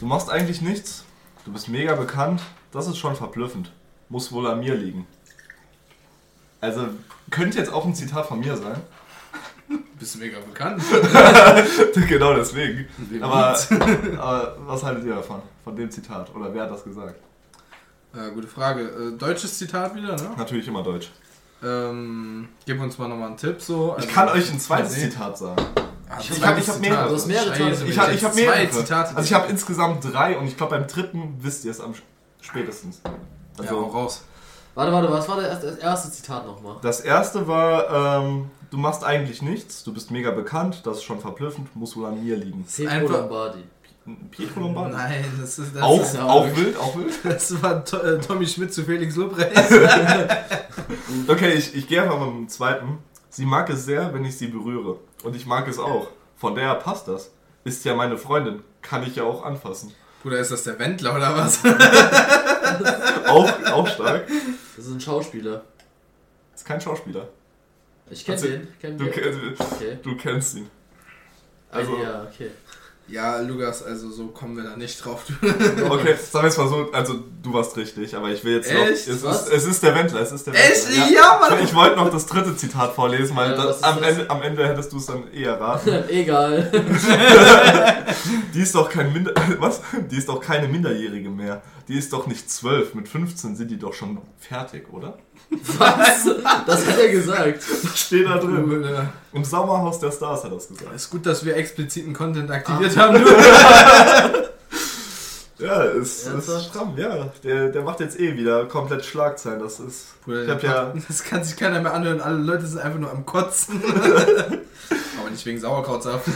Du machst eigentlich nichts. Du bist mega bekannt. Das ist schon verblüffend. Muss wohl an mir liegen. Also, könnte jetzt auch ein Zitat von mir sein. Bist mega bekannt? genau deswegen. Aber, aber was haltet ihr davon? Von dem Zitat? Oder wer hat das gesagt? Äh, gute Frage. Äh, deutsches Zitat wieder, ne? Natürlich immer Deutsch. Ähm, gib uns mal nochmal einen Tipp so. Ich Also- kann euch ein zweites. Zitat sagen. Ich hab- ich hab Zitat. mehrere. Du hast mehrere Scheiße, Ich habe hab zwei mehrere. Zitate. Also ich habe insgesamt drei und ich glaube beim dritten wisst ihr es am spätestens. ja, Also hau raus. Warte, warte, was war das erste, das erste Zitat nochmal? das erste war, ähm, du machst eigentlich nichts, du bist mega bekannt, das ist schon verblüffend, muss wohl an mir liegen. Pietro Lombardi. Pietro Lombardi. Nein, das ist das, Auch, ist, auch wirklich- wild, auch wild. das war to äh, Tommy Schmidt zu Felix Lobrecht. Okay, ich, ich gehe einfach mal mit dem zweiten. Sie mag es sehr, wenn ich sie berühre. Und ich mag es auch. Von daher passt das. Ist ja meine Freundin. Kann ich ja auch anfassen. Bruder, ist das der Wendler oder was? Auch, auch stark. Das ist ein Schauspieler. Ist kein Schauspieler. Ich kenne Also, den. Kenn Du, den. ke- Okay. du kennst ihn. Also- ja, okay. Ja, Lukas, also so kommen wir da nicht drauf. Okay, sagen wir es mal so, also du warst richtig, aber ich will jetzt noch. Echt? Es Was? ist, es ist der Wendler, es ist der Echt? Wendler. Ja, Mann! Ich, wollte noch das dritte Zitat vorlesen, weil Ja, das, am, das? Ende, am Ende hättest du es dann eher raten. Egal. Die ist doch kein Minder was? Die ist doch keine Minderjährige mehr. Die ist doch nicht zwölf. Mit 15 sind die doch schon fertig, oder? Was? Das hat er gesagt. Das steht da drin. Bruder. Im Sommerhaus der Stars hat er das gesagt. Ist gut, dass wir expliziten Content aktiviert Ah. haben. Ja, ist, ist stramm, ja. Der, der macht jetzt eh wieder komplett Schlagzeilen. Das ist. Bruder, Ich hab ja- Das kann sich keiner mehr anhören. Alle Leute sind einfach nur am Kotzen. Aber nicht wegen Sauerkrautsaft.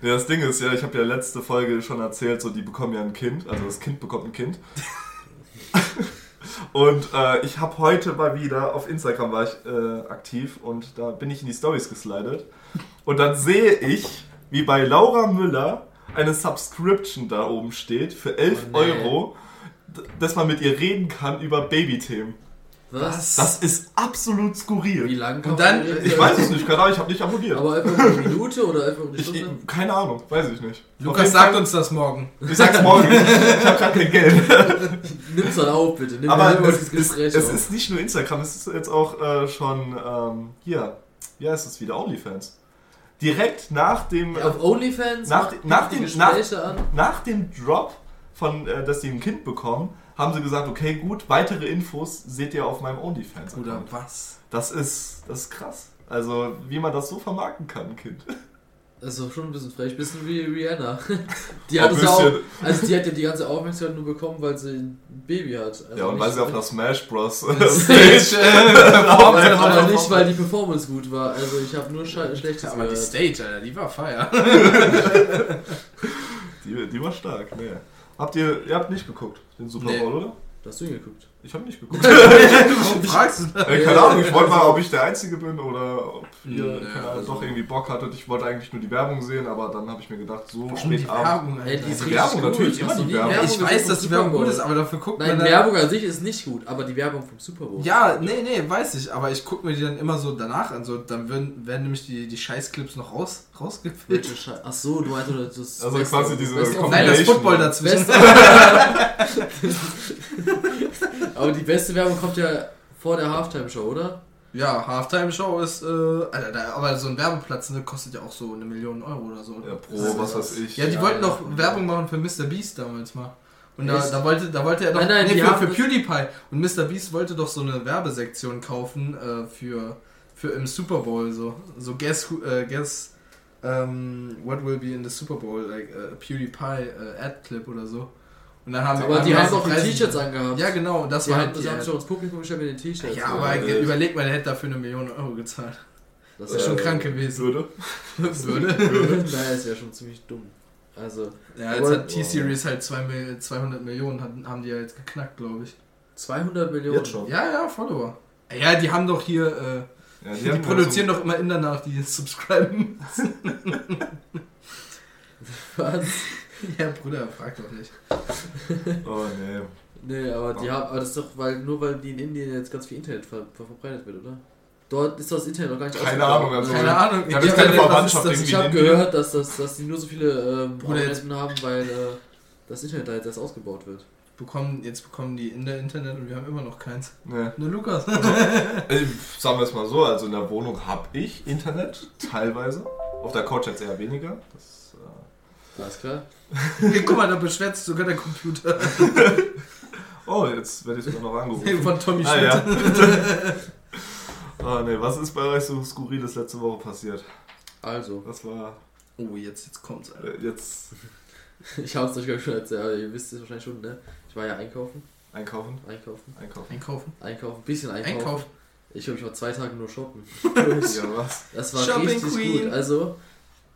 Ja, das Ding ist ja, ich habe ja letzte Folge schon erzählt, so die bekommen ja ein Kind, also das Kind bekommt ein Kind. und äh, ich habe heute mal wieder, auf Instagram war ich äh, aktiv und da bin ich in die Stories geslidet. Und dann sehe ich, wie bei Laura Müller eine Subscription da oben steht für 11 Oh, nee. Euro, dass man mit ihr reden kann über Babythemen. Was? Das ist absolut Wie skurril. lang kann Und dann- man? Ich weiß es nicht, keine Ahnung, ich habe nicht abonniert. Aber einfach eine Minute oder einfach eine Ich, ich, Stunde? keine Ahnung, weiß ich nicht. Lukas sagt Fall- uns das morgen. Ich sag's morgen, ich, habe gerade kein Geld. Nimm's dann auf, bitte. Nimm Aber es, dieses es, auf. ist nicht nur Instagram, es ist jetzt auch äh, schon ähm, hier. Wie heißt es wieder? OnlyFans. Direkt nach dem, Ja, Auf OnlyFans Nach- nach die dem- an. nach dem Drop von, äh, dass sie ein Kind bekommen, haben sie gesagt, okay, gut, weitere Infos seht ihr auf meinem OnlyFans. Bruder, was? Das ist, das ist krass. Also, wie man das so vermarkten kann, ein Kind. Das ist doch schon ein bisschen frech, bisschen wie Rihanna. Die Ein hat es ja auch, also die hat ja die ganze Aufmerksamkeit nur bekommen, weil sie ein Baby hat. Also ja, und weil sie auf einer Smash Bros. Stage, äh, aber Aber nicht, weil die Performance gut war. Also ich habe nur Sche Schlechtes Aber die gehört. Stage, Alter, die war feier. Die, die war stark, nee. Habt ihr, ihr habt nicht geguckt, den Super Nee. Bowl, oder? Hast du ihn geguckt? Ich habe nicht geguckt. Warum fragst du das? Ey, keine Ahnung, ich wollte mal, ob ich der Einzige bin oder ob ihr ja, Ahnung, also- doch irgendwie Bock hattet. Ich wollte eigentlich nur die Werbung sehen, aber dann habe ich mir gedacht, so Warum spät die. Werbung, Ey, Alter? die ist Die Werbung, gut. natürlich, immer du die Werbung. Ja, ich weiß, dass die Werbung gut ist, aber dafür guckt Nein, man dann... Werbung an sich ist nicht gut, aber die Werbung vom Super Bowl. Ja, nee, nee, weiß ich, aber ich gucke mir die dann immer so danach an, so, dann werden, werden nämlich die, die Scheißclips noch raus, rausgefilmt. Ach so, du meinst das das Also quasi diese Nein, das. Football dazwischen. Aber die beste Werbung kommt ja vor der Halftime-Show, oder? Ja, Halftime-Show ist, äh, Alter, da, aber so ein Werbeplatz ne, kostet ja auch so eine Million Euro oder so. Ja, pro, was weiß ich. Ja, die Ja, wollten ja. noch Werbung machen für Mr. Beast damals mal. Und da, da, wollte, da wollte er doch Nein, nein, nee, für, für PewDiePie. Und Mr. Beast wollte doch so eine Werbesektion kaufen äh, für, für im Super Bowl. So, so guess, who, äh, guess ähm, what will be in the Super Bowl, like äh, PewDiePie äh, Ad-Clip oder so. Und dann haben Aber die halt haben doch die T-Shirts angehabt. Ja, genau, und das Die war haben, halt das die haben schon ins Publikum gestellt mit den T-Shirts. Ja, aber äh, überleg mal, der hätte dafür eine Million Euro gezahlt. das Das ist schon Äh, krank gewesen. Würde. Würde. Naja, ist ja schon ziemlich dumm. Also, Ja, jetzt Aber- hat T-Series halt zwei Mil- 200 Millionen, haben die ja jetzt geknackt, glaube ich. 200 Millionen. Jetzt schon. Ja, ja, Follower. Ja, die haben doch hier, äh, Ja, die, haben produzieren halt doch immer in danach, die subscriben. Was? ja, Bruder, frag doch nicht. Oh, nee. Nee, aber die haben, aber das ist doch, weil, nur weil die in Indien jetzt ganz viel Internet ver ver verbreitet wird, oder? dort ist das Internet noch gar nicht Keine ausgebaut. Ahnung, also- Keine Ahnung. Ich hab ich keine Verwandtschaft ist das? Ich habe gehört, dass, das, dass die nur so viele ähm, Bruder, jetzt- Abonnenten haben, weil äh, das Internet da jetzt erst ausgebaut wird. Bekommen, jetzt bekommen die in der Internet und wir haben immer noch keins. Nee. Ne, Lukas? Äh, sagen wir es mal so, also in der Wohnung habe ich Internet, teilweise. Auf der Couch jetzt eher weniger. Das, äh Alles klar? Hey, guck mal, da beschwert sich sogar der Computer oh, jetzt werde ich sogar noch angerufen. von Tommy ah, Schmidt. ja. oh, nee, was ist bei euch so skurriles letzte Woche passiert? Also, Das war Oh, jetzt, jetzt kommt's. Alter. äh, jetzt ich habe es euch glaub ich schon erzählt, aber ihr wisst es wahrscheinlich schon, ne? Ich war ja einkaufen, einkaufen, einkaufen, einkaufen. Einkaufen. einkaufen, bisschen einkaufen. Einkaufen. Ich glaube, ich war zwei Tage nur shoppen. Ja, was? Das war Shopping richtig Queen. gut. Also,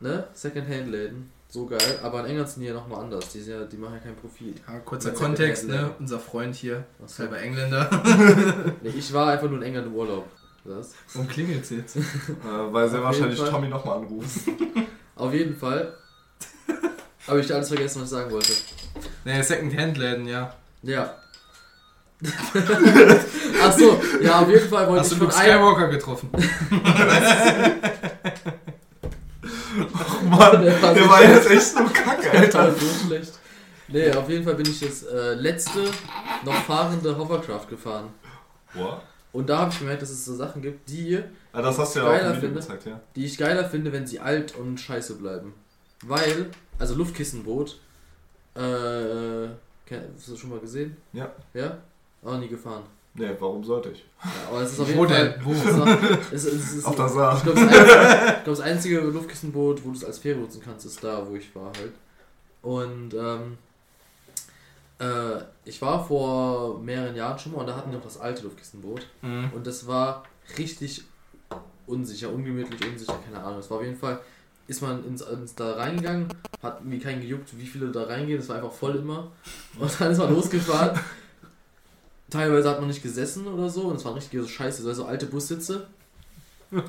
ne? Secondhand-Läden, so geil. Aber in England sind die ja nochmal anders. Die, sind ja, die machen ja keinen Profit. Ja, kurzer Kontext, ne? Unser Freund hier, Was selber Engländer. Nee, ich war einfach nur in England im Urlaub. Das. Warum klingelt's jetzt? Äh, weil sehr wahrscheinlich Fall. Tommy nochmal anruft. Auf jeden Fall. Habe ich alles vergessen, was ich sagen wollte. Ne, Second-Hand-Läden, ja. Ja. Ach so, ja, auf jeden Fall wollte Hast du ich von Luke einem. Skywalker getroffen? Oh Mann, Der war der war schlecht. jetzt echt so kacke, Alter, Alter. so schlecht. Nee, auf jeden Fall bin ich das äh, letzte noch fahrende Hovercraft gefahren. Boah. Und da habe ich gemerkt, dass es so Sachen gibt, die, Ah, das hast du ja auch Geiler Video finde. gezeigt, ja. die ich geiler finde, wenn sie alt und scheiße bleiben. Weil, also Luftkissenboot, äh, hast du das schon mal gesehen? Ja. Ja? Auch nie gefahren. Nee, warum sollte ich? Ja, aber es ist auf jeden Wo Fall. denn? Wo? Es ist, es, es ist, Auf der Saar. Ich glaube, das, glaub, das einzige Luftkissenboot, wo du es als Fähre nutzen kannst, ist da, wo ich war halt. Und ähm, äh, ich war vor mehreren Jahren schon mal und da hatten wir noch das alte Luftkissenboot. Mhm. Und das war richtig unsicher, ungemütlich, unsicher, keine Ahnung. Es war auf jeden Fall, ist man ins, ins da reingegangen, hat irgendwie keinen gejuckt, wie viele da reingehen, es war einfach voll immer. Und dann ist man losgefahren. Teilweise hat man nicht gesessen oder so und es waren richtig so scheiße, so alte Bussitze.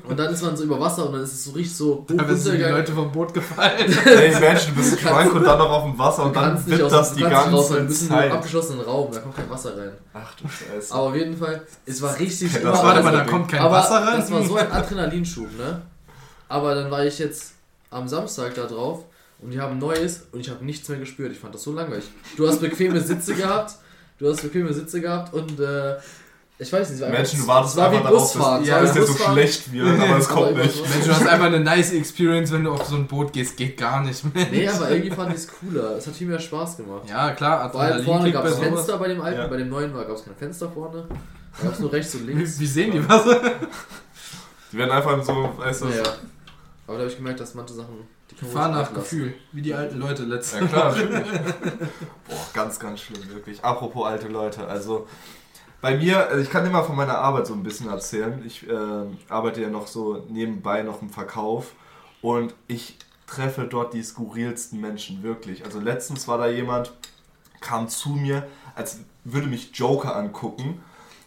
Und dann ist man so über Wasser und dann ist es so richtig so Da sind die. Leute vom Boot gefallen. Ey, Mensch, du bist krank und dann noch auf dem Wasser und Du dann kannst nicht wird aus das dem die raus, ganze du bist in einem Zeit. abgeschlossenen Raum, da kommt kein Wasser rein. Ach du Scheiße. Aber auf jeden Fall, es war richtig Das immer- war Warte also mal, da kommt kein aber Wasser rein. Das war so ein Adrenalinschub, ne? Aber dann war ich jetzt am Samstag da drauf und die haben Neues und ich habe nichts mehr gespürt. Ich fand das so langweilig. Du hast bequeme Sitze gehabt, du hast bequeme Sitze gehabt und äh, ich weiß nicht, es war einfach- Menschen, du wartest es war wie einfach darauf, Busfahren. dass, es Ja, war dass der so schlecht wird, aber es Aber kommt immer nicht. so- Mensch, du hast einfach eine nice Experience, wenn du auf so ein Boot gehst. Geht gar nicht, Mensch. Nee, aber irgendwie fand ich es cooler. Es hat viel mehr Spaß gemacht. Ja, klar, allem vorne gab es sowas. Fenster bei dem alten, Ja. bei dem neuen gab es kein Fenster vorne. Da gab es nur rechts und links. Wie, wie sehen die was? Die werden einfach so, weißt du, Ja. Aber da habe ich gemerkt, dass manche Sachen, ruhig nach weglassen. Gefühl. Wie die alten Leute letztes Ja klar. Boah, ganz, ganz schlimm, wirklich. Apropos alte Leute, also bei mir, also ich kann immer von meiner Arbeit so ein bisschen erzählen. Ich äh, arbeite ja noch so nebenbei noch im Verkauf und ich treffe dort die skurrilsten Menschen, wirklich. Also letztens war da jemand, kam zu mir, als würde mich Joker angucken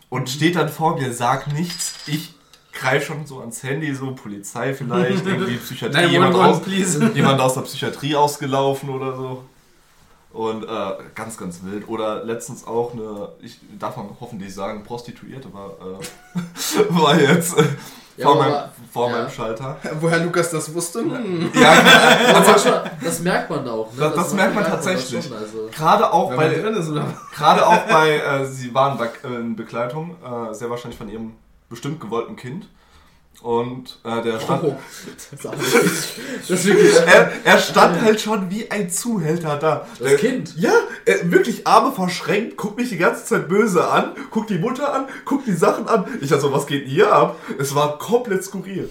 und steht dann vor mir, sagt nichts, ich greife schon so ans Handy, so Polizei vielleicht, irgendwie Psychiatrie, jemand, aus, please. jemand aus der Psychiatrie ausgelaufen oder so. Und äh, ganz, ganz wild. Oder letztens auch eine, ich darf man hoffentlich sagen, Prostituierte war, äh, war jetzt äh, Ja, vor, aber- meinem, vor ja. meinem Schalter. Woher Lukas das wusste? Hm. Ja. Aber manchmal, das merkt man auch. Ne? Das- das merkt man das tatsächlich. schon, also. gerade auch Wenn bei, gerade auch bei, äh, sie waren bei, äh, in Begleitung, äh, sehr wahrscheinlich von ihrem bestimmt gewollten Kind. Und äh, der stand, Oh, das wirklich- er, er stand halt schon wie ein Zuhälter da. Das Der- Kind. Ja, er, wirklich Arme verschränkt, guckt mich die ganze Zeit böse an, guckt die Mutter an, guckt die Sachen an. Ich dachte so, was geht hier ab? Es war komplett skurril.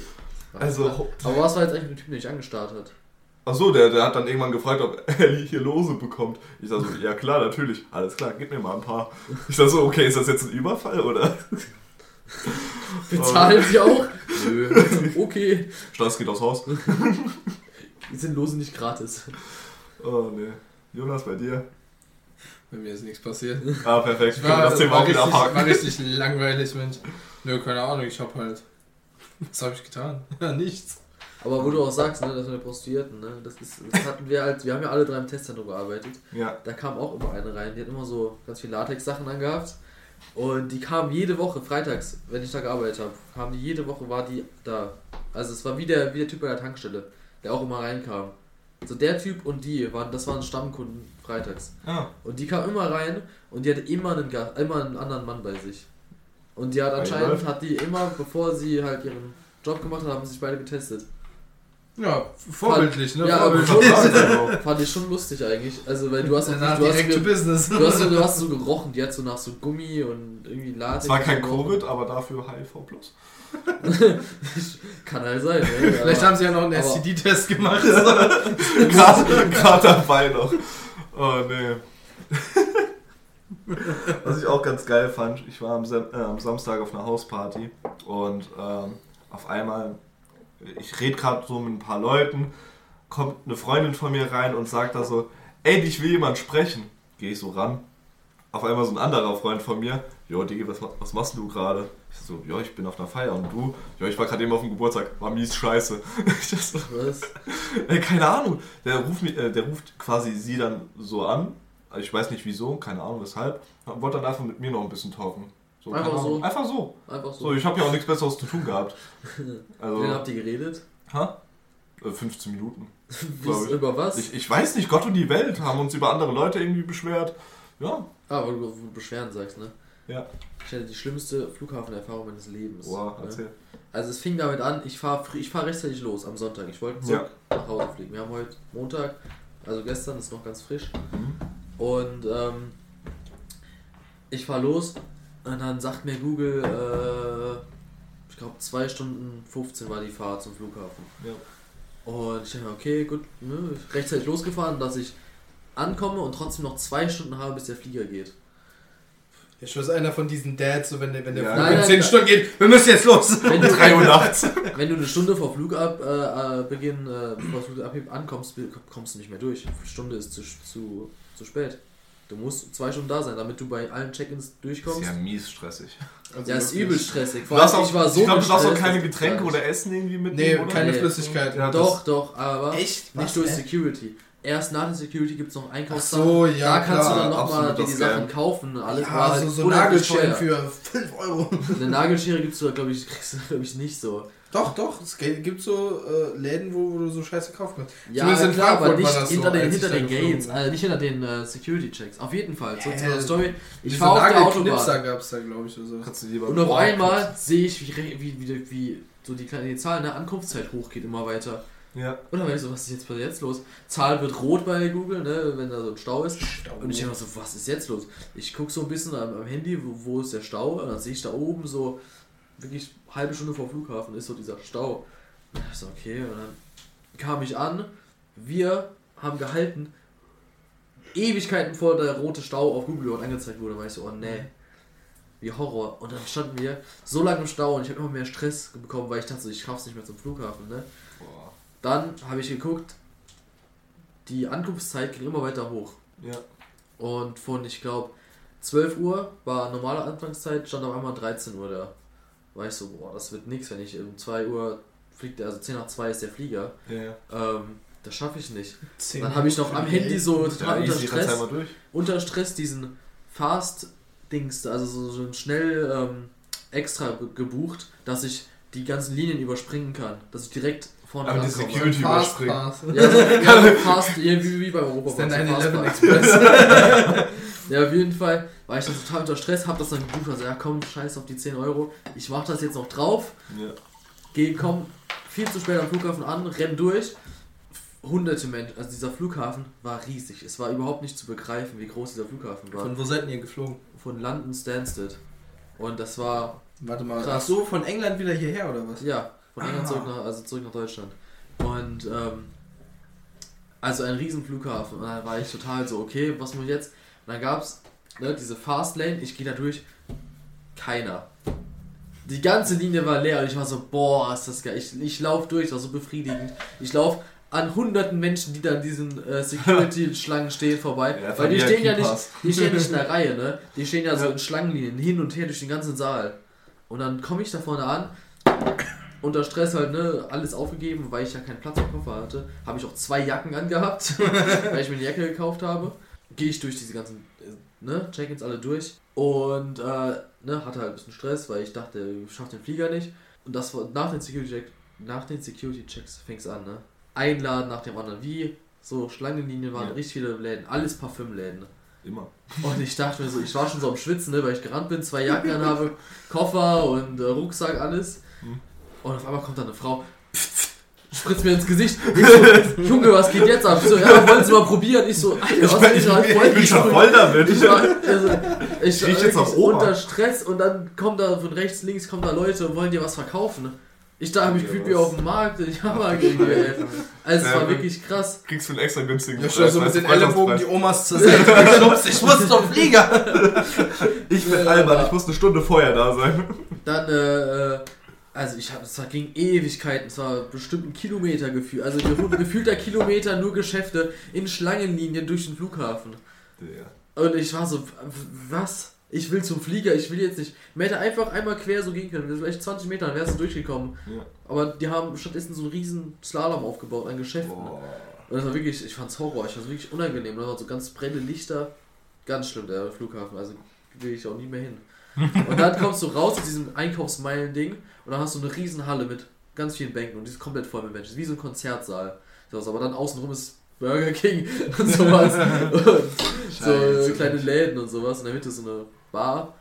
Also, Aber was war jetzt eigentlich mit dem Typ, den ich angestarrt hat? ach so, der, der hat dann irgendwann gefragt, ob Ellie hier Lose bekommt. Ich dachte so, ja klar, natürlich. Alles klar, gib mir mal ein paar. Ich dachte so, okay, ist das jetzt ein Überfall oder? Bezahlen sie auch? Nö. Okay. Stolz geht aufs Haus. Die sind lose nicht gratis. Oh nee. Jonas, bei dir? Bei mir ist nichts passiert. Ah, perfekt. Ich War, kann das Thema war, auch wieder richtig, war abhaken. richtig langweilig, Mensch. Nö, keine Ahnung, ich hab halt. Was habe ich getan? Ja, nichts. Aber wo du auch sagst, ne, das mit den Prostituierten, ne, das ist, das hatten wir halt, wir haben ja alle drei im Testzentrum gearbeitet. Ja. Da kam auch immer eine rein, die hat immer so ganz viel Latex-Sachen angehabt. Und die kamen jede Woche, freitags, wenn ich da gearbeitet habe, kamen die jede Woche, war die da. Also es war wie der, wie der Typ bei der Tankstelle, der auch immer reinkam. So der Typ und die waren, das waren Stammkunden freitags. Ja. Und die kam immer rein und die hatte immer einen, immer einen anderen Mann bei sich. Und die hat anscheinend, hat die immer, bevor sie halt ihren Job gemacht hat, haben sich beide getestet. Ja, vorbildlich, ne? Ja, aber vorbildlich. Also, Fand ich schon lustig eigentlich. Also, weil du hast, auch, Danach du hast, direkt to ge- business. du hast, so- du hast so gerochen, die hat so nach so Gummi und irgendwie Latex. es war kein. Covid, aber dafür HIV+. Kann halt sein, ne? Vielleicht Aber- haben sie ja noch einen STD-Test gemacht. Gerade gerade dabei noch. Oh nee. Was ich auch ganz geil fand, ich war am, Sam äh, am Samstag auf einer Hausparty und ähm, auf einmal, ich rede gerade so mit ein paar Leuten, kommt eine Freundin von mir rein und sagt da so, ey, dich will jemand sprechen. Gehe ich so ran. Auf einmal so ein anderer Freund von mir, jo, Digi, was, was machst du gerade? Ich so, ja, ich bin auf einer Feier und du? Ja, ich war gerade eben auf dem Geburtstag, war mies scheiße. Ich so, Was? Ey, keine Ahnung. Der ruft, mich, äh, der ruft quasi sie dann so an. Also Ich weiß nicht wieso, keine Ahnung weshalb. Wollte dann einfach mit mir noch ein bisschen talken. So, Einfach so? Einfach so. Einfach so. So, ich habe ja auch nichts Besseres zu tun gehabt. Wie lange Also, habt ihr geredet? ha? Äh, 15 Minuten. Wie, Glaub ich. über was? Ich, ich weiß nicht, Gott und die Welt haben uns über andere Leute irgendwie beschwert. Ja, ah, weil du, Beschweren sagst, ne? ja. Ich hatte die schlimmste Flughafenerfahrung meines Lebens. Boah, ne? erzähl. Also es fing damit an, ich fahre ich fahr rechtzeitig los am Sonntag. Ich wollte zurück nach Hause fliegen. Wir haben heute Montag, also gestern ist noch ganz frisch. Mhm. Und ähm, ich fahre los und dann sagt mir Google, äh, ich glaube 2 Stunden 15 war die Fahrt zum Flughafen. Ja. Und ich dachte, mir, okay, gut, ne, rechtzeitig losgefahren, dass ich ankomme und trotzdem noch zwei Stunden habe, bis der Flieger geht. Ich ist einer von diesen Dads, so wenn der, wenn der Ja. Flug Nein, in nein, 10 nein. Stunden geht, wir müssen jetzt los. Wenn du, 3 Uhr nachts. wenn du eine Stunde vor Flugabeginn, äh, Beginn, äh, bevor das Flug abhebt, ankommst, kommst du nicht mehr durch. Eine Stunde ist zu, zu, zu spät. Du musst zwei Stunden da sein, damit du bei allen Check-ins Ist durchkommst. ja mies stressig. Also Ja, ist übel stressig. Du Vor allem, auch, ich war so ich glaube, du darfst auch keine Getränke oder Essen irgendwie Nee, mitnehmen, oder? keine Nee. Flüssigkeit. Ja, Doch, doch, aber Echt? nicht Was, durch äh? Security. Erst nach der Security gibt es noch Einkaufssachen. Ach so, ja, Da kannst klar, du dann nochmal dir die Sachen kaufen. und Alles Ja, halt so, so Nagelscheren für 5 Euro. Eine Nagelschere gibst du da, glaube ich, kriegst du, glaube ich, nicht so. Doch, doch, es gibt so äh, Läden, wo, wo du so Scheiße kaufen kannst. Ja, in klar, aber nicht so, hinter den, hinter den Gates, äh, nicht hinter den äh, Security-Checks. Auf jeden Fall, zurück zu Ja, der Story. Ich fahre auf der Autobahn gab es da, glaube ich, oder so. Kannst du lieber und auf Boah, einmal sehe ich, wie, wie, wie, wie so die kleine die Zahl, ne, Ankunftszeit hochgeht immer weiter. Ja. Und dann war ich so, was ist jetzt, was ist jetzt los? Zahl wird rot bei Google, ne, wenn da so ein Stau ist. Und ich denke so, was ist jetzt los? Ich gucke so ein bisschen am, am Handy, wo, wo ist der Stau? Und dann sehe ich da oben so, wirklich halbe Stunde vor Flughafen ist so dieser Stau. Und ich so, okay, und dann kam ich an, wir haben gehalten, Ewigkeiten vor der rote Stau auf Google dort angezeigt wurde. Und war ich so, oh nee, wie Horror. Und dann standen wir so lange im Stau und ich habe immer mehr Stress bekommen, weil ich dachte ich schaff's nicht mehr zum Flughafen, ne? Boah. Dann habe ich geguckt, die Ankunftszeit ging immer weiter hoch. Ja. Und von, ich glaube, 12 Uhr war normale Anfangszeit, stand auf einmal 13 Uhr da. War ich so, boah, das wird nix, wenn ich um 2 Uhr fliegt, also 10 nach 2 ist der Flieger. Ja. Ähm, das schaffe ich nicht. Zehn Dann habe ich noch am. Handy so total Ja, unter Stress, unter Stress diesen Fast-Dings, also so, so ein schnell ähm, extra ge- gebucht, dass ich die ganzen Linien überspringen kann. Dass ich direkt vorne Aber die. Security Fast überspringen. Ja, so, ja, fast, ja, wie, wie bei Europa. 9-11 Fastpass. Express. Ja, auf jeden Fall war ich dann total unter Stress, hab das dann gebucht, also ja komm, scheiß auf die 10 Euro, ich mach das jetzt noch drauf, Ja. geh, komm viel zu spät am Flughafen an, renn durch. Hunderte Menschen, also dieser Flughafen war riesig. Es war überhaupt nicht zu begreifen, wie groß dieser Flughafen war. Von wo seid ihr geflogen? Von London Stansted. Und das war, Warte mal. Krass. Ach so, von England wieder hierher oder was? ja, von England Ah. zurück nach, also zurück nach Deutschland. Und ähm, also ein riesen Flughafen. Und dann war ich total so, okay, was muss ich jetzt? Und dann gab es ne, diese Fastlane, ich gehe da durch, keiner. Die ganze Linie war leer und ich war so, boah, ist das geil. Ich, ich laufe durch, das war so befriedigend. Ich laufe an hunderten Menschen, die da in diesen äh, Security-Schlangen stehen, vorbei. Ja, weil die stehen ja nicht, die stehen nicht in der Reihe, ne? Die stehen ja so Ja. in Schlangenlinien hin und her durch den ganzen Saal. Und dann komme ich da vorne an, unter Stress halt, ne, alles aufgegeben, weil ich ja keinen Platz im Koffer hatte. Habe ich auch zwei Jacken angehabt, weil ich mir eine Jacke gekauft habe. Gehe ich durch diese ganzen ne, Check-ins alle durch. Und, äh, ne, hatte halt ein bisschen Stress, weil ich dachte, ich schaff den Flieger nicht. Und das war nach den Security-Checks, nach den Security-Checks fängt's an, ne. Ein Laden nach dem anderen, wie so Schlangenlinien waren, Ja. richtig viele Läden, alles Parfümläden. Immer. Und ich dachte mir so, ich war schon so am Schwitzen, ne, weil ich gerannt bin, zwei Jacken an habe, Koffer und äh, Rucksack, alles. Mhm. Und auf einmal kommt da eine Frau, spritzt mir ins Gesicht. Ich so, Junge, was geht jetzt ab? Ich so, ja, wollen Sie mal probieren? Ich so, Alter, was bin- ich, war ich voll bin schon voll damit. Ich war, also, ich war jetzt Oma. unter Stress und dann kommen da von rechts, links kommen da Leute und wollen dir was verkaufen. Ich da habe mich Ja, gefühlt wie auf dem Markt in Jammergänge, ey. Also es Ja, war wirklich krass. Kriegst du einen extra günstigen Ja, schon so mit den Ellenbogen die. Omas zur Seite geschubst. Ich muss zum Flieger. Ich bin Ja. albern, ich muss eine Stunde vorher da sein. Dann, äh, äh, also ich habe, es ging Ewigkeiten, es war bestimmt ein Kilometer gefühlt, also ge- gefühlter Kilometer nur Geschäfte in Schlangenlinien durch den Flughafen. Ja. Und ich war so, was? Ich will zum Flieger, ich will jetzt nicht. Man hätte einfach einmal quer so gehen können, vielleicht 20 Meter, dann wärst du durchgekommen. Ja. Aber die haben stattdessen so einen riesen Slalom aufgebaut an Geschäften. Boah. Und das war wirklich, ich fand's Horror, ich fand's wirklich unangenehm. Da waren so ganz brennende Lichter. Ganz schlimm, der Flughafen, also will ich auch nie mehr hin. Und dann kommst du raus aus diesem Einkaufsmeilen-Ding und dann hast du eine riesen Halle mit ganz vielen Bänken und die ist komplett voll mit Menschen. Ist wie so ein Konzertsaal. Das, aber dann außenrum ist Burger King und sowas. und so Scheiße. kleine Läden und sowas. In der Mitte ist so eine Bar.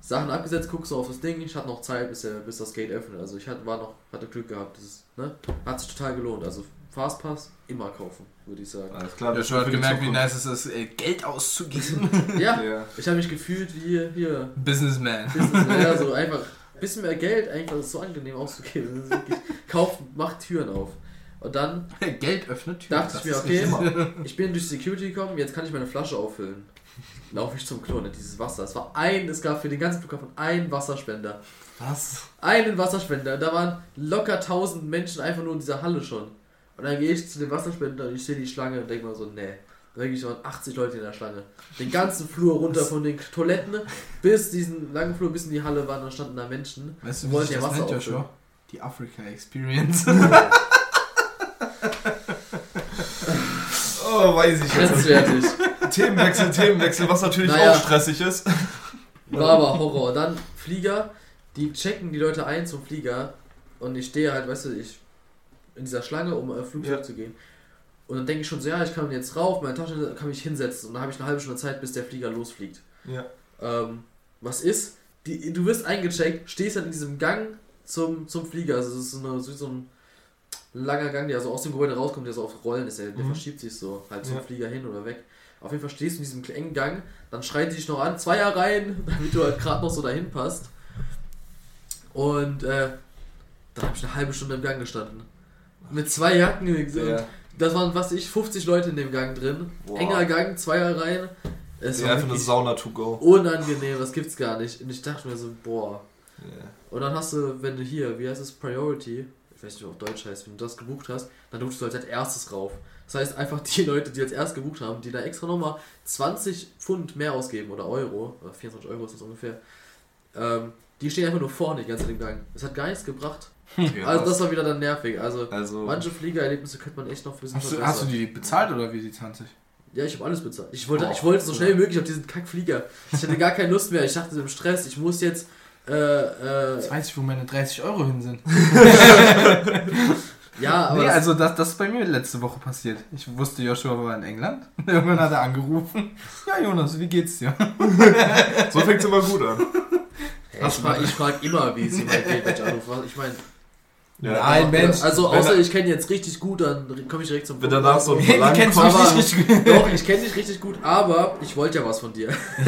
Sachen abgesetzt, guckst du auf das Ding. Ich hatte noch Zeit, bis, der, bis das Gate öffnet. Also ich hatte, war noch, hatte Glück gehabt. Das ist, ne? Hat sich total gelohnt. Also Fastpass immer kaufen, würde ich sagen. Alles klar, Ja, schon hat gemerkt, wie nice es ist, äh, Geld auszugeben. Ja, Ja. ich habe mich gefühlt wie hier. Businessman. Business, ja, so einfach ein bisschen mehr Geld, einfach das ist so angenehm auszugeben. Wirklich, kauft, macht Türen auf. Und dann Geld öffnet Türen. dachte ich mir, okay, ich bin durch Security gekommen, jetzt kann ich meine Flasche auffüllen. Laufe ich zum Klo, ne, dieses Wasser. Es war ein, es gab für den ganzen Flughafen einen Wasserspender. Was? Einen Wasserspender. Da waren locker 1000 Menschen einfach nur in dieser Halle schon. Und dann gehe ich zu dem Wasserspender und ich sehe die Schlange und denke mir so, nee. Da denke ich, waren 80 Leute in der Schlange. Den ganzen Flur runter von den Toiletten bis diesen langen Flur bis in die Halle waren, da standen da Menschen. Weißt du, wie sich ja das Wasser nennt. Joshua? Die Africa Experience. Oh, weiß ich jetzt. Grenzwertig. Themenwechsel, Themenwechsel, was natürlich Naja. auch stressig ist. War aber Horror. Dann Flieger, die checken die Leute ein zum Flieger und ich stehe halt, weißt du, ich in dieser Schlange, um auf Flugzeug Ja. zu gehen. Und dann denke ich schon so, ja, ich kann jetzt rauf, meine Tasche kann mich hinsetzen und dann habe ich eine halbe Stunde Zeit, bis der Flieger losfliegt. Ja. Ähm, was ist? Die, du wirst eingecheckt, stehst dann in diesem Gang zum, zum Flieger. Also, das ist so, eine, so ein langer Gang, der so aus dem Gebäude rauskommt, der so auf Rollen ist. Der, der Mhm. verschiebt sich so halt zum Ja. Flieger hin oder weg. Auf jeden Fall stehst du in diesem engen Gang, dann schreit die dich noch an, Zweier rein, damit du halt gerade noch so dahin passt. Und äh, dann habe ich eine halbe Stunde im Gang gestanden. Mit zwei Jacken. Ja. Das waren, was ich, 50 Leute in dem Gang drin. Boah. Enger Gang, Zweier rein. Es Ja, war einfach eine Sauna to go. unangenehm, das gibt's gar nicht. Und ich dachte mir so, boah. Ja. Und dann hast du, wenn du hier, wie heißt es, Priority, ich weiß nicht, wie auf Deutsch heißt, wenn du das gebucht hast, dann durfst du halt als erstes rauf. Das heißt, einfach die Leute, die als erst gebucht haben, die da extra nochmal 20 Pfund mehr ausgeben oder Euro, oder 24 Euro ist das ungefähr, ähm, die stehen einfach nur vorne die ganze Zeit im Gang. Das hat gar nichts gebracht. Ja, Also das war wieder dann nervig. Also also manche Fliegererlebnisse könnte man echt noch bisschen Hast du, hast du die bezahlt oder wie die 20? Ja, ich habe alles bezahlt. Ich wollte, Oh, ich wollte so schnell wie möglich auf diesen Kackflieger. Ich hatte gar keine Lust mehr. Ich dachte im Stress, ich muss jetzt. Äh, Jetzt äh, weiß ich, wo meine 30 Euro hin sind. ja, aber nee, das- also das, das ist bei mir letzte Woche passiert. Ich wusste, Joshua war in England. Irgendwann hat er angerufen. Ja, Jonas, wie geht's dir? so fängt es immer gut an. Hey, ich frage frag immer, wie es ihm halt geht, wenn ich anrufe. Ich meine, Ja, Nein, aber- Mensch. also außer er- ich kenne jetzt richtig gut, dann komme ich direkt zum Wenn danach so ein du kennst kommt, mich richtig Doch, ich kenne dich richtig gut, aber ich wollte ja was von dir.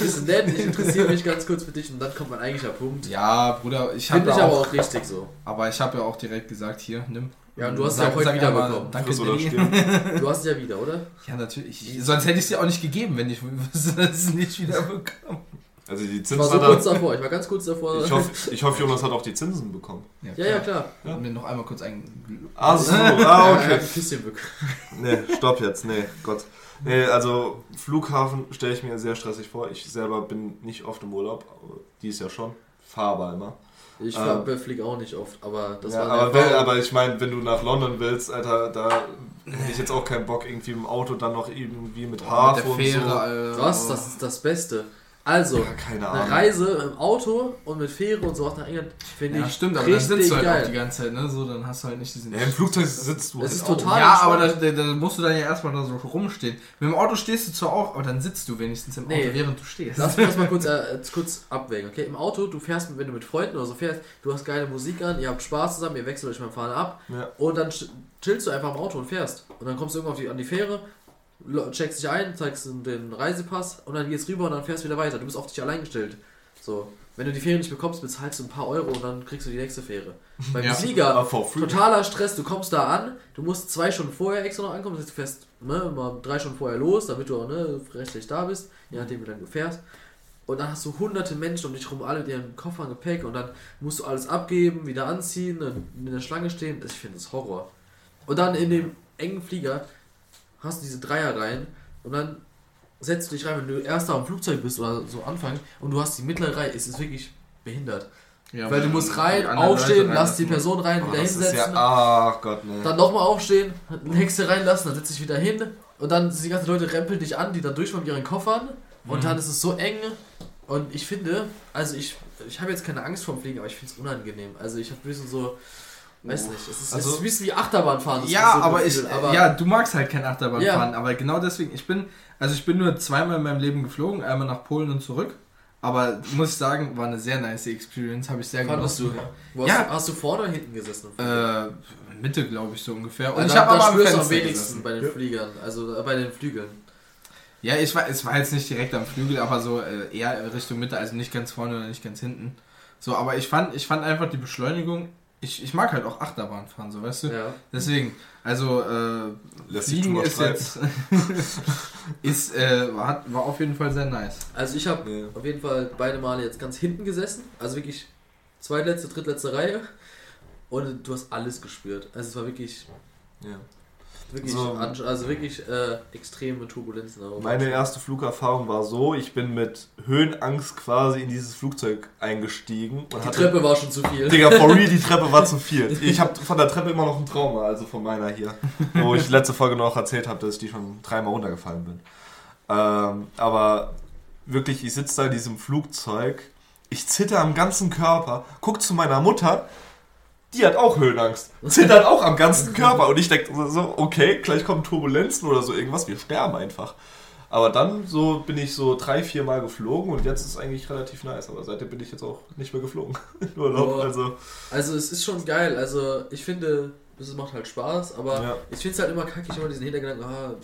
Bist nett, ich interessiere mich ganz kurz für dich und dann kommt mein eigentlicher Punkt. Ja, Bruder, ich habe Finde ich ja aber auch, richtig so. aber ich habe ja auch direkt gesagt, hier, nimm. Ja, und du hast ja auch heute sag wieder einmal bekommen. Danke, oder. Du hast es ja wieder, oder? Ja, natürlich. Sonst hätte ich es dir auch nicht gegeben, wenn ich wüsste, dass ich es nicht wieder bekomme. Also die Ich war Zinsen so kurz davor, ich war ganz kurz davor. ich hoffe, ich hoffe, Jonas hat auch die Zinsen bekommen. Ja, ja, klar. Ja. Mir noch einmal kurz ein. Ah, so, ah, Ja, okay. hat ein Küsschen bekommen. Nee, stopp jetzt, nee, Gott. Nee, also Flughafen stelle ich mir sehr stressig vor. Ich selber bin nicht oft im Urlaub, aber dies Jahr schon. Fahr aber immer. Ich Ähm, fliege auch nicht oft, aber das ja, war aber, wenn, aber ich meine, wenn du nach London willst, Alter, da hätte ich jetzt auch keinen Bock, irgendwie im Auto dann noch irgendwie mit Hafen mit der Fähre, und so. Alter. Was? Das ist das Beste. Also, Ja, keine eine. Reise im Auto und mit Fähre und so auch nach England finde Ja, ich stimmt, aber dann sitzt du halt geil. auch die ganze Zeit, ne? So, dann hast du halt nicht diesen. Ja, im Flugzeug sitzt du Es halt ist auch. total- Ja, aber da, da, musst du dann ja erstmal da so rumstehen. Mit dem Auto stehst du zwar auch, aber dann sitzt du wenigstens im Auto, Nee. während du stehst. Lass mich das mal kurz, äh, kurz abwägen, okay? Im Auto, du fährst, mit- wenn du mit Freunden oder so fährst, du hast geile Musik an, ihr habt Spaß zusammen, ihr wechselt euch beim Fahren ab Ja. und dann ch- chillst du einfach im Auto und fährst. Und dann kommst du irgendwann auf die, an die Fähre, checkst dich ein, zeigst den Reisepass und dann gehst rüber und dann fährst du wieder weiter. Du bist auf dich allein gestellt. So. Wenn du die Fähre nicht bekommst, bezahlst du ein paar Euro und dann kriegst du die nächste Fähre. Beim Ja. Free. totaler Stress, du kommst da an, du musst zwei Stunden vorher extra noch ankommen, das heißt, du fährst ne, immer drei Stunden vorher los, damit du auch ne, rechtzeitig da bist, je nachdem wie lange du fährst. Und dann hast du hunderte Menschen um dich rum, alle mit ihren Koffern, Gepäck und dann musst du alles abgeben, wieder anziehen, dann in der Schlange stehen. Ich finde das Horror. Und dann in dem engen Flieger hast du diese Dreierreihen und dann setzt du dich rein, wenn du erst da am Flugzeug bist oder so anfangen und du hast die mittlere Reihe, es ist wirklich behindert. Ja, Weil du musst rein, aufstehen, Leute lass die. Person rein, Oh, wieder hinsetzen. ja, ach Gott, ne. Dann nochmal aufstehen, nächste reinlassen, dann setze ich wieder hin und dann sind die ganzen Leute rempeln dich an, die dann durchfahren mit ihren Koffern und Mhm. dann ist es so eng und ich finde, also ich, ich habe jetzt keine Angst vorm Fliegen, aber ich finde es unangenehm. Also ich habe ein bisschen so, weiß nicht, es ist, Also- es ist ein bisschen wie Achterbahnfahren. Ja, so aber ich, Gefühl, aber ja, du magst halt kein Achterbahn Ja. fahren, aber genau deswegen, ich bin, also ich bin nur zweimal in meinem Leben geflogen, einmal nach Polen und zurück, aber muss ich sagen, war eine sehr nice Experience, habe ich sehr Fandest genossen. Wo hast, Ja. du, hast du vorne oder hinten gesessen? Äh, Mitte, glaube ich, so ungefähr. Und ich da- habe aber am du am wenigsten gesessen. bei den Fliegern, also äh, bei den Flügeln. Ja, ich war, es war jetzt nicht direkt am Flügel, aber so äh, eher Richtung Mitte, also nicht ganz vorne oder nicht ganz hinten. So, aber ich fand, ich fand einfach die Beschleunigung, ich, ich mag halt auch Achterbahn fahren, so, weißt du? Ja. Deswegen, also äh, Fliegen ist streiten. jetzt, ist, äh, hat, war auf jeden Fall sehr nice. Also ich habe Ja. auf jeden Fall beide Male jetzt ganz hinten gesessen, also wirklich zweitletzte, drittletzte Reihe und du hast alles gespürt. Also es war wirklich, Ja. Wirklich, So. also wirklich äh, extreme Turbulenzen. Meine erste Flugerfahrung war so, ich bin mit Höhenangst quasi in dieses Flugzeug eingestiegen. Und Die Treppe war schon zu viel. Digga, for real, die Treppe war zu viel. Ich habe von der Treppe immer noch ein Trauma, also von meiner hier. Wo ich letzte Folge noch erzählt habe, dass ich die schon dreimal runtergefallen bin. Ähm, aber wirklich, ich sitze da in diesem Flugzeug, ich zitter am ganzen Körper, guck zu meiner Mutter, die hat auch Höhenangst, zittert auch am ganzen Körper. Und ich denke so, okay, gleich kommen Turbulenzen oder so irgendwas, wir sterben einfach. Aber dann so bin ich so drei, vier Mal geflogen und jetzt ist es eigentlich relativ nice. Aber seitdem bin ich jetzt auch nicht mehr geflogen. Urlaub, also. Also es ist schon geil, also ich finde, es macht halt Spaß, aber Ja. ich finde es halt immer kacke, ich immer diesen Hintergedanken, ah,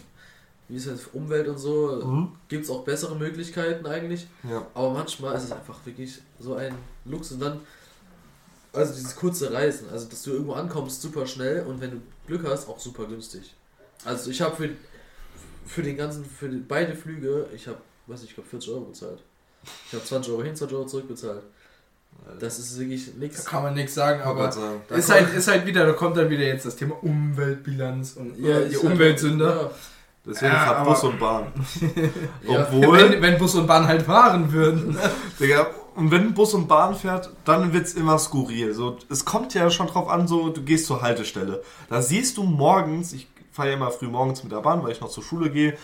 wie ist das Umwelt und so, Mhm. gibt es auch bessere Möglichkeiten eigentlich. Ja. Aber manchmal ist es einfach wirklich so ein Luxus. Und dann, also dieses kurze Reisen, also dass du irgendwo ankommst, super schnell und wenn du Glück hast, auch super günstig. Also ich habe für, für den ganzen, für die, beide Flüge, ich habe, weiß nicht, ich glaube 40 Euro bezahlt. Ich habe 20 Euro hin, 20 Euro zurück bezahlt. Das ist wirklich Da nichts. kann man nichts sagen, aber Da ist halt, ist halt wieder, da kommt dann wieder jetzt das Thema Umweltbilanz und Ja, die ist halt- Umweltsünder. deswegen Ja, fahrt Bus und Bahn. Ja, ja. Obwohl, Wenn, wenn Bus und Bahn halt fahren würden. Digga, und wenn Bus und Bahn fährt, dann wird's immer skurril. So, es kommt ja schon drauf an, so, du gehst zur Haltestelle. Da siehst du morgens, ich fahre ja immer früh morgens mit der Bahn, weil ich noch zur Schule gehe,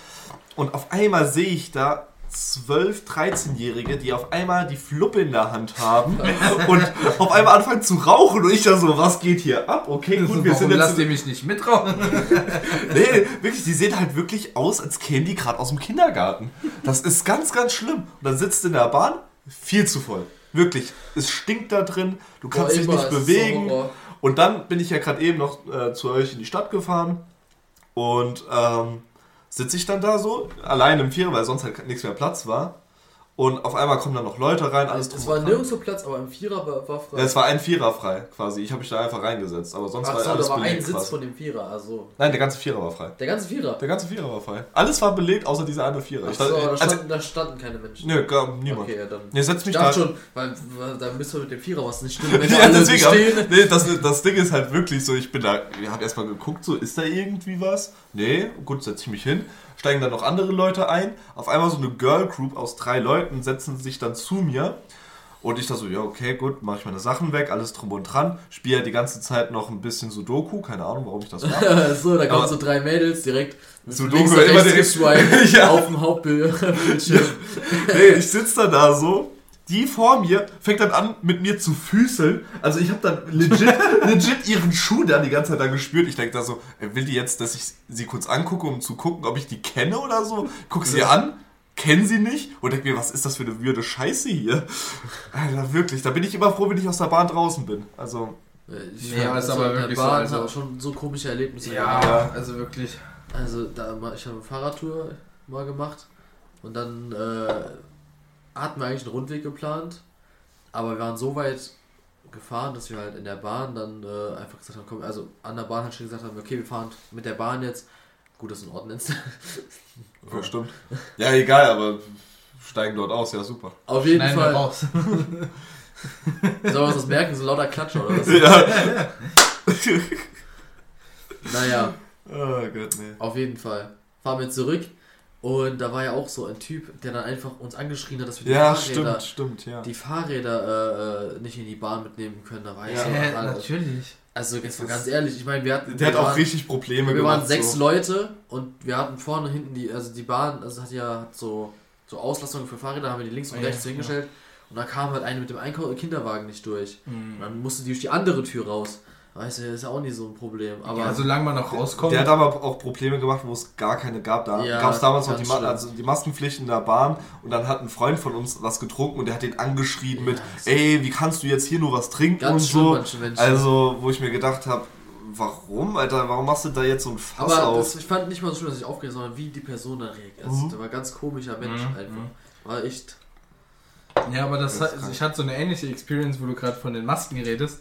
und auf einmal sehe ich da 12-, 13-Jährige, die auf einmal die Fluppe in der Hand haben und auf einmal anfangen zu rauchen und ich da so, was geht hier ab? Okay, gut, wir sind Warum lasst jetzt... ihr mich nicht mitrauchen? Nee, wirklich, die sehen halt wirklich aus, als kämen die gerade aus dem Kindergarten. Das ist ganz, ganz schlimm. Und dann sitzt du in der Bahn, viel zu voll. Wirklich, es stinkt da drin, du kannst Boah, dich nicht so bewegen. Horror. und dann bin ich ja gerade eben noch äh, zu euch in die Stadt gefahren und ähm, sitze ich dann da so, allein im Vierer, weil sonst halt nichts mehr Platz war. Und auf einmal kommen dann noch Leute rein, alles drum Es war dran. nirgendwo Platz, aber im Vierer war, war frei. Ja, es war ein Vierer frei, quasi. Ich habe mich da einfach reingesetzt, aber sonst Ach war so, alles da war ein belegt. Sitz quasi. von dem Vierer, also. Nein, der ganze Vierer war frei. Der ganze Vierer. Der ganze Vierer war frei. Alles war belegt, außer dieser eine Vierer. Ach Ich so, aber da, also, standen, da standen keine Menschen. nö, gar niemand. Okay, ja, dann. Nee, setz Ich mich dachte da. schon, weil, weil da müsste mit dem Vierer was nicht stimmen, wenn Ja, alle deswegen, stehen. nee, das, das Ding ist halt wirklich so, ich bin da, ich habe erstmal geguckt, so, ist da irgendwie was? Nee, gut, setze ich mich hin. Steigen dann noch andere Leute ein. Auf einmal so eine Girl Group aus drei Leuten setzen sich dann zu mir Und ich da so, ja, okay, gut, mache ich meine Sachen weg, alles drum und dran. Spiele die ganze Zeit noch ein bisschen Sudoku, keine Ahnung, warum ich das mache. so, da kommen so drei Mädels direkt mit Sudoku links immer direkt- Ja. auf dem Hauptbildschirm. nee, ich sitze dann da so. Die vor mir fängt dann an, mit mir zu füßeln. Also ich habe dann legit, legit ihren Schuh da die ganze Zeit dann gespürt. Ich denke da so, will die jetzt, dass ich sie kurz angucke, um zu gucken, ob ich die kenne oder so? Guck sie an, kenne sie nicht und denke mir, was ist das für eine würde Scheiße hier? Alter, wirklich. Da bin ich immer froh, wenn ich aus der Bahn draußen bin. Also, Ich Nee, aber ist aber wirklich so, Bahn also- hat schon so komische Erlebnisse Ja, gehabt. also wirklich. Also da ich habe eine Fahrradtour mal gemacht und dann äh, hatten wir eigentlich einen Rundweg geplant, aber wir waren so weit gefahren, dass wir halt in der Bahn dann äh, einfach gesagt haben, komm, also an der Bahn halt schon gesagt haben, okay, wir fahren mit der Bahn jetzt. Gut, das ist in Ordnung. ja, stimmt. Ja, egal, aber steigen dort aus, ja super. Auf jeden Schneiden Fall. raus. Wir uns das merken? So lauter Klatscher oder was? Ja. Naja, oh Gott, nee. auf jeden Fall. Fahren wir zurück und da war ja auch so ein Typ, der dann einfach uns angeschrien hat, dass wir die Ja, Fahrräder, stimmt, stimmt, ja. die Fahrräder äh, äh, nicht in die Bahn mitnehmen können. Da war ich Ja. Alter, natürlich. Also jetzt mal ganz ehrlich, ich meine, wir hatten. Der hat wir auch waren, richtig Probleme Wir gemacht. waren sechs so. Leute und wir hatten vorne hinten die, also die Bahn, also hat ja hat so, so Auslassungen für Fahrräder, haben wir die links und Oh ja, rechts so hingestellt. Und da kam halt eine mit dem Einkau Kinderwagen nicht durch. Mhm. Und dann musste die durch die andere Tür raus. Weißt du, das ist ja auch nicht so ein Problem. Aber ja, solange man noch rauskommt. Der hat aber auch Probleme gemacht, wo es gar keine gab. Da Ja, gab es damals noch die, Ma also die Maskenpflicht in der Bahn und dann hat ein Freund von uns was getrunken und der hat den angeschrien mit, das- ey, wie kannst du jetzt hier nur was trinken ganz und so. manche Menschen. Also, wo ich mir gedacht habe, warum, Alter, warum machst du da jetzt so ein Fass aber auf? das, ich fand nicht mal so schlimm, dass ich aufgeregt sondern wie die Person da reagiert. Also, Mhm. Der war ein ganz komischer Mensch Mhm, einfach. mhm. War echt. Ja, aber das Das hat, ich hatte so eine ähnliche Experience, wo du gerade von den Masken redest.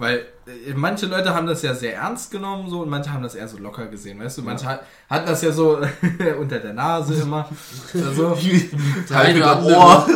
Weil äh, manche Leute haben das ja sehr ernst genommen so und manche haben das eher so locker gesehen, weißt du? Manche hat- hatten das ja so unter der Nase immer. Also, Der Halt oder dem Ohr.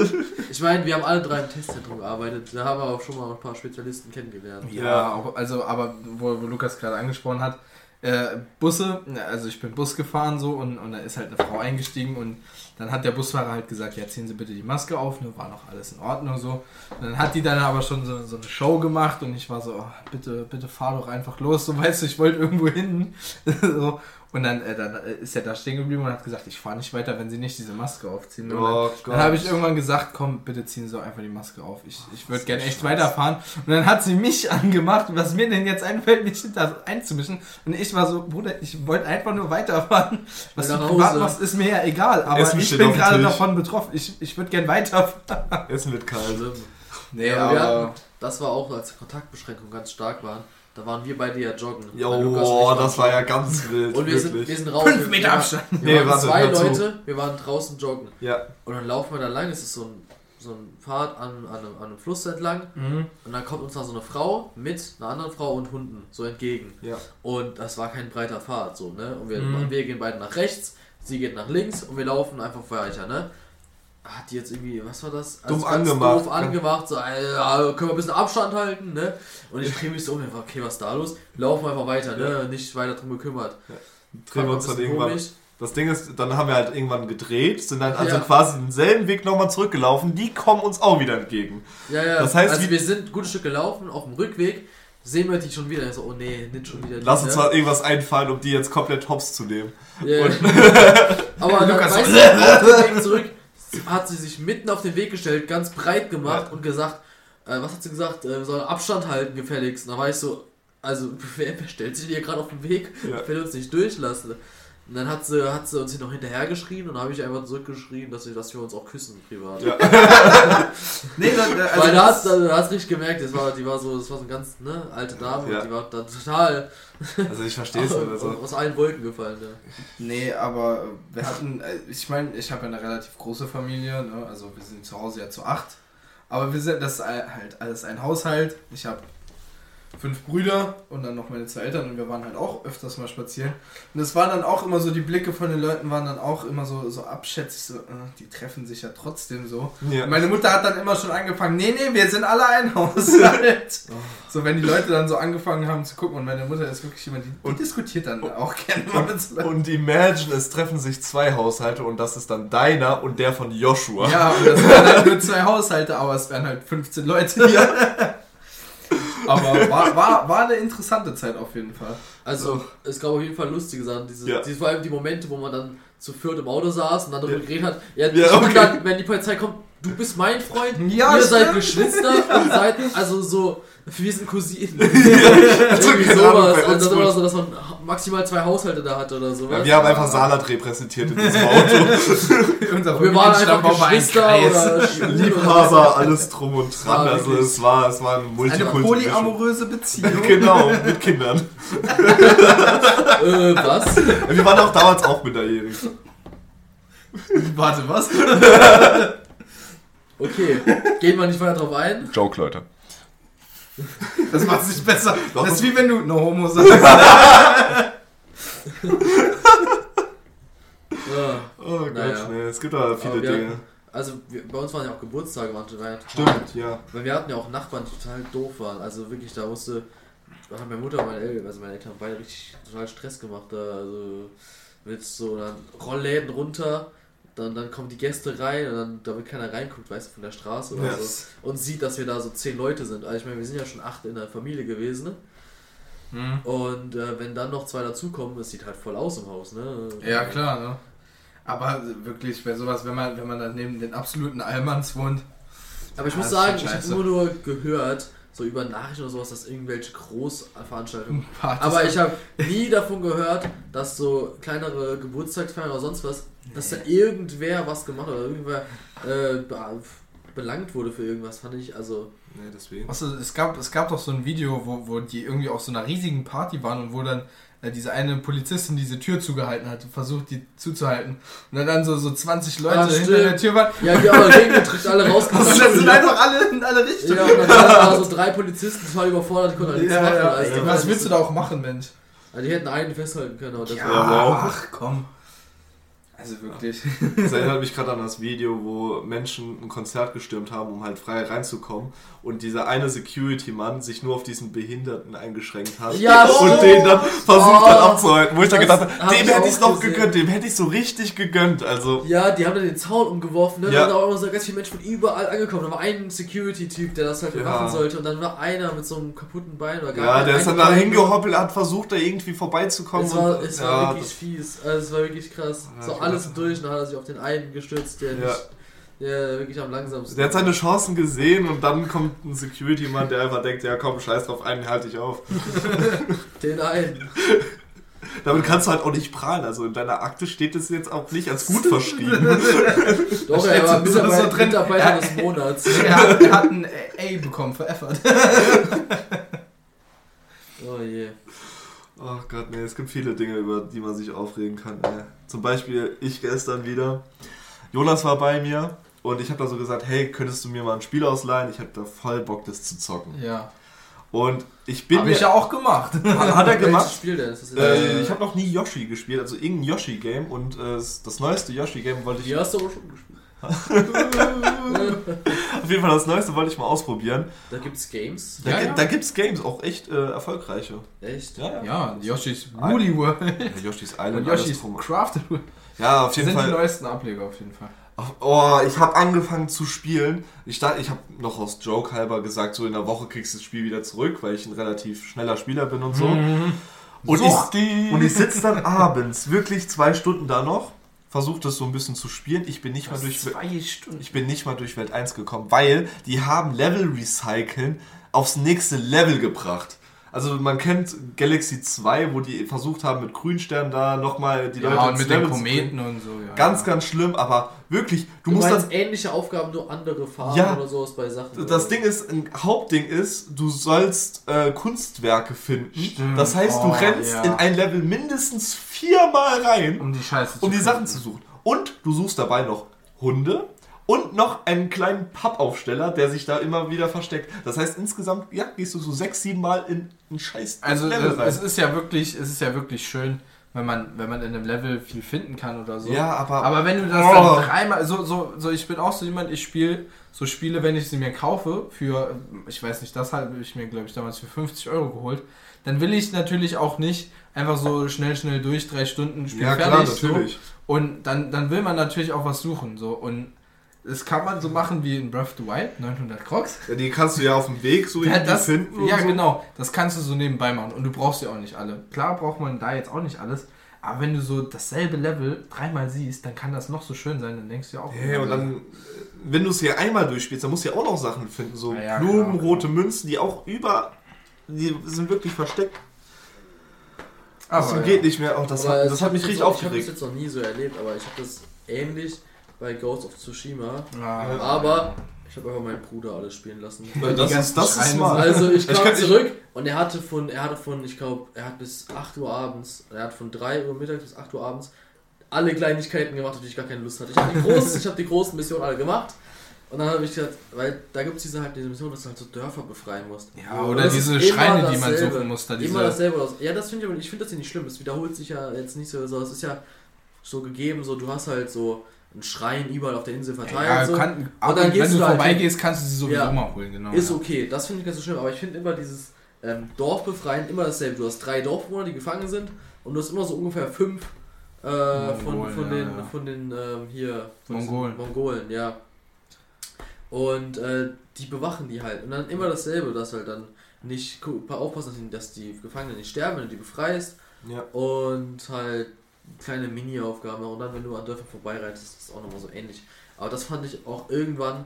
Ich meine, wir haben alle drei im Testzentrum gearbeitet. Da haben wir auch schon mal ein paar Spezialisten kennengelernt. ja, auch, also, aber wo, wo Lukas gerade angesprochen hat, äh, Busse, also ich bin Bus gefahren so und, und da ist halt eine Frau eingestiegen und dann hat der Busfahrer halt gesagt, ja ziehen Sie bitte die Maske auf, ne, war noch alles in Ordnung so. Und dann hat die dann aber schon so, so eine Show gemacht und ich war so, oh, bitte, bitte fahr doch einfach los, so weißt du, ich wollte irgendwo hin. so. Und dann, äh, dann äh, ist er da stehen geblieben und hat gesagt, ich fahre nicht weiter, wenn Sie nicht diese Maske aufziehen. Und dann, Oh dann habe ich irgendwann gesagt, komm, bitte ziehen Sie doch einfach die Maske auf. Ich, ich würde gerne echt weiterfahren. Und dann hat sie mich angemacht, was mir denn jetzt einfällt, mich hinter einzumischen. Und ich war so, Bruder, ich wollte einfach nur weiterfahren. Was Nach du privat machst, ist mir ja egal. Aber Essen ich bin gerade davon betroffen. Ich, ich würde gerne weiterfahren. Essen wird kalt. Nee, Ja, wir hatten, das war auch, als die Kontaktbeschränkungen ganz stark waren. Da waren wir beide ja joggen. Jo, waren das war ja ganz wild. Und wir sind, wir sind raus. Fünf wir, Meter wir, Abstand. Wir Nee, waren warte, zwei. Leute, wir waren draußen joggen. ja, Und dann laufen wir da lang, es ist so ein, so ein Pfad an, an, einem, an einem Fluss entlang. Mhm. Und dann kommt uns da so eine Frau mit einer anderen Frau und Hunden so entgegen. ja. Und das war kein breiter Pfad, so, ne? Und wir, Mhm. wir gehen beide nach rechts, sie geht nach links und wir laufen einfach weiter, ne? Hat die jetzt irgendwie, was war das? Dumm ganz angemacht. Doof angemacht, so, ja, können wir ein bisschen Abstand halten, ne? Und ich drehe mich so um, okay, was ist da los? Laufen einfach weiter, ne? Nicht weiter drum gekümmert. Drehen wir uns dann irgendwann. Das Ding ist, dann haben wir halt irgendwann gedreht, sind dann also Ja. quasi denselben Weg nochmal zurückgelaufen. Die kommen uns auch wieder entgegen. Ja, ja. Das heißt, also wir sind ein gutes Stück gelaufen, auf dem Rückweg sehen wir die schon wieder. So, oh nee, nicht schon wieder. die, Lass uns ne? mal irgendwas einfallen, um die jetzt komplett hops zu nehmen. Ja. Aber dann, Lukas weißt du, zurück hat sie sich mitten auf den Weg gestellt, ganz breit gemacht Ja. und gesagt, äh, was hat sie gesagt? Äh, wir sollen Abstand halten, gefälligst. Und da war ich so, also wer, wer stellt sich hier gerade auf den Weg? Ja. Ich will uns nicht durchlassen. Und dann hat sie, hat sie uns hier noch hinterher geschrien und dann habe ich einfach zurückgeschrien, dass, wir- dass wir uns auch küssen privat. Ja. Nee, dann, also Weil da hast du hast richtig gemerkt, das war, die war so, das war so eine ganz ne, alte Dame Ja. und die war da total Also ich verstehe es nicht. Also. aus allen Wolken gefallen. Ja. Nee, aber äh, wir hatten, äh, ich meine, ich habe ja eine relativ große Familie, ne? also wir sind zu Hause ja zu acht. Aber wir sind, das ist halt alles ein Haushalt. Ich habe fünf Brüder und dann noch meine zwei Eltern und wir waren halt auch öfters mal spazieren. Und es waren dann auch immer so, die Blicke von den Leuten waren dann auch immer so, so abschätzig, so, äh, die treffen sich ja trotzdem so. Ja. Und meine Mutter hat dann immer schon angefangen, nee, nee, wir sind alle ein Haushalt. so, wenn die Leute dann so angefangen haben zu gucken und meine Mutter ist wirklich jemand, die, die Und- diskutiert dann auch gerne mal mit so. Und imagine, es treffen sich zwei Haushalte und das ist dann deiner und der von Joshua. Ja, und das wären halt nur zwei Haushalte, aber es wären halt 15 Leute hier. Aber war, war, war eine interessante Zeit auf jeden Fall. Also, es gab auf jeden Fall lustige Sachen. Diese, Ja. diese, vor allem die Momente, wo man dann zu viert im Auto saß und dann darüber Ja. geredet hat. Ja, Ja, okay. und dann, wenn die Polizei kommt, du bist mein Freund, Ja, ihr seid stimmt. Geschwister und seid, also so, wir sind Cousinen. Also, Irgendwie keine Ahnung, sowas. dann wurde- immer so, dass man maximal zwei Haushalte da hat oder sowas. Ja, wir haben einfach Saarland repräsentiert in diesem Auto. Unser wir waren einfach Geschwister oder Liebhaber, alles drum und dran. war Also es war, es war ein Eine Multikulti. polyamoröse Beziehung. Genau, mit Kindern. Äh, was? Wir waren auch damals auch minderjährig. Warte, was? Okay, gehen wir nicht weiter drauf ein. Joke, Leute. Das macht sich besser. Das ist wie wenn du no homo sagst. Ja. Oh Gott, Naja. nee, es gibt da viele Dinge. hatten- Also wir, bei uns waren ja auch Geburtstage manche, war ja total, Stimmt, ja. Weil wir hatten ja auch Nachbarn, die total doof waren. Also wirklich, da musste, da haben meine Mutter und meine Eltern, also meine Eltern haben beide richtig total Stress gemacht. Da, also mit so dann Rollläden runter, dann, dann kommen die Gäste rein und dann, damit keiner reinguckt, weißt du, von der Straße oder Yes. so. Und sieht, dass wir da so zehn Leute sind. Also ich meine, wir sind ja schon acht in der Familie gewesen. Ne? Hm. Und äh, wenn dann noch zwei dazukommen, es sieht halt voll aus im Haus, ne? Ja, klar, ne? Aber wirklich, bei sowas, wenn man, wenn man dann neben den absoluten Allmanns wohnt. Aber ich Ja, muss sagen, ich habe immer nur gehört, so über Nachrichten oder sowas, dass irgendwelche Großveranstaltungen. Partys- Aber ich habe nie davon gehört, dass so kleinere Geburtstagsfeiern oder sonst was, dass da irgendwer was gemacht hat oder irgendwer äh, be belangt wurde für irgendwas, fand ich, also. Nee, deswegen. Du, es gab, es gab doch so ein Video, wo, wo die irgendwie auf so einer riesigen Party waren und wo dann äh, diese eine Polizistin diese Tür zugehalten hat, versucht die zuzuhalten. Und dann, dann so, so 20 Leute Ah, hinter der Tür waren. Ja, die haben reingedrückt, alle Und rausgekommen. das sind einfach alle in alle Richtungen. Ja, und dann waren da so drei Polizisten total überfordert, die konnten halt nichts Ja, machen. ja, Also, was willst du da auch machen, Mensch? Also, die hätten einen festhalten können, aber das Ja, ach komm. Also wirklich. Das erinnert mich gerade an das Video, wo Menschen ein Konzert gestürmt haben, um halt frei reinzukommen. Und dieser eine Security-Mann sich nur auf diesen Behinderten eingeschränkt hat. Ja, und stimmt. den dann versucht Oh, hat abzuhalten. Wo ich dann gedacht habe, hab dem ich hätte ich noch gesehen. gegönnt, dem hätte ich so richtig gegönnt. Also, Ja, die haben dann den Zaun umgeworfen, ne? Ja. Da sind auch immer so ganz viele Menschen von überall angekommen. Da war ein Security-Typ, der das halt Ja. machen sollte. Und dann war einer mit so einem kaputten Bein oder gar ja, der ist dann da hingehoppelt, hat versucht, da irgendwie vorbeizukommen. Es war, und- es ja, war wirklich das- fies. Also es war wirklich krass. Ja, so alles durch und dann hat er sich auf den einen gestürzt, der Ja. nicht, der wirklich am langsamsten Der hat seine Chancen gesehen und dann kommt ein Security-Mann, der einfach denkt, ja komm, scheiß drauf, einen halte ich auf. Den einen. Damit kannst du halt auch nicht prahlen. Also in deiner Akte steht es jetzt auch nicht als gut verschrieben. Doch, er war so- so- Mitarbeiter, drin. Mitarbeiter Ja. des Monats. Er hat, er hat ein A bekommen für Effort. Oh je. Ach Gott, nee, es gibt viele Dinge, über die man sich aufregen kann. Ey. Zum Beispiel ich gestern wieder. Jonas war bei mir und ich habe da so gesagt, hey, könntest du mir mal ein Spiel ausleihen? Ich habe da voll Bock, das zu zocken. Ja. Und ich bin Habe ich ja auch gemacht. hat er gemacht. Spiel denn? Äh, ich habe noch nie Yoshi gespielt, also irgendein Yoshi-Game und äh, das neueste Yoshi-Game wollte ich. Die hast du aber schon gespielt. Auf jeden Fall das neueste wollte ich mal ausprobieren. Da gibt's Games. Da, Ja, ja. da gibt's Games, auch echt äh, erfolgreiche. Echt? Ja, Yoshi's Woolly World. Ja, Yoshi's Island. Und Yoshi's. Crafted World. Ja, auf Die jeden sind die Fall. neuesten Ableger auf jeden Fall. Oh, ich habe angefangen zu spielen. Ich, dachte- ich habe noch aus Joke halber gesagt, so in der Woche kriegst du das Spiel wieder zurück, weil ich ein relativ schneller Spieler bin und so. Und ich, und ich sitze dann abends wirklich zwei Stunden da noch, versuche das so ein bisschen zu spielen. Ich bin nicht mal durch zwei Stunden. ich bin nicht mal durch Welt 1 gekommen, weil die haben Level Recyceln aufs nächste Level gebracht. Also man kennt Galaxy 2, wo die versucht haben mit Grünstern da nochmal die Leute Ja, und ins mit den. Kometen und so. Ja. Ganz, ganz schlimm, aber wirklich, du, Du, musst dann ähnliche Aufgaben, nur andere Farben Ja. oder sowas bei Sachen. das Ding ist, ein Hauptding ist, du sollst äh, Kunstwerke finden. Stimmt. Das heißt, du Oh, rennst ja. in ein Level mindestens viermal rein, Um die Scheiße um die finden. Sachen zu suchen. Und du suchst dabei noch Hunde und noch einen kleinen Pappaufsteller, der sich da immer wieder versteckt. Das heißt, insgesamt, ja, gehst du so sechs, sieben Mal in ein scheiß Also Level es, rein. es ist ja wirklich, es ist ja wirklich schön, wenn man, wenn man in einem Level viel finden kann oder so. Ja, aber- Aber wenn du das Oh. dann dreimal, so, so, so, ich bin auch so jemand, ich spiele so Spiele, wenn ich sie mir kaufe, für, ich weiß nicht, das habe ich mir, glaube ich, damals für 50 Euro geholt, dann will ich natürlich auch nicht einfach so schnell, schnell durch, drei Stunden Spiel ja, fertig. klar, So. natürlich. Und dann, dann will man natürlich auch was suchen. So. Und das kann man so machen wie in Breath of the Wild, 900 Crocs. Ja, die kannst du ja auf dem Weg so Ja, irgendwie das, finden. ja so. genau. Das kannst du so nebenbei machen. Und du brauchst ja auch nicht alle. Klar braucht man da jetzt auch nicht alles. Aber wenn du so dasselbe Level dreimal siehst, dann kann das noch so schön sein. Dann denkst du ja auch. Ja, und dann, äh, wenn du es hier einmal durchspielst, dann musst du ja auch noch Sachen finden. So Ja, ja, Blumen, klar. rote Münzen, die auch über. Die sind wirklich versteckt. Das Aber, geht nicht mehr. Oh, das Aber hat, ich das hat mich richtig so- Ich habe das aufgeregt. jetzt noch nie so erlebt, aber ich habe das ähnlich bei Ghost of Tsushima. Ja. Aber ich habe einfach meinen Bruder alles spielen lassen. Das ist, das ist smart. Also ich kam kann- zurück und er hatte von, er hatte von, ich glaube, er hat bis 8 Uhr abends, er hat von 3 Uhr mittags bis 8 Uhr abends alle Kleinigkeiten gemacht, auf die ich gar keine Lust hatte. Ich habe die, großen, ich hab die großen Missionen alle gemacht. Und dann habe ich gesagt, weil da gibt es diese halt diese Mission, dass du halt so Dörfer befreien musst. Ja, oder diese immer Schreine, die man suchen muss. Da Immer diese, dasselbe. aus- Ja, das finde ich aber, ich finde das ja nicht schlimm. Es wiederholt sich ja jetzt nicht so. so. Es ist ja so gegeben, so du hast halt so einen Schrein überall auf der Insel verteilt. ja, so. kann, aber dann wenn gehst du du halt vorbeigehst, kannst du sie sowieso Ja. mal holen. Genau, Ist ja. okay, das finde ich ganz so schlimm, aber ich finde immer dieses ähm, Dorf befreien immer dasselbe. Du hast drei Dorfbewohner, die gefangen sind und du hast immer so ungefähr fünf äh, von, Mongolen, von ja, den, ja. von den ähm, hier von Mongolen. Mongolen, ja. Und äh, die bewachen die halt. Und dann immer dasselbe, dass halt dann nicht aufpassen, dass die, dass die Gefangenen nicht sterben, wenn du die befreist. Ja. Und halt kleine Mini-Aufgaben. Und dann, wenn du an Dörfern vorbeireitest, ist das auch nochmal so ähnlich. Aber das fand ich auch irgendwann.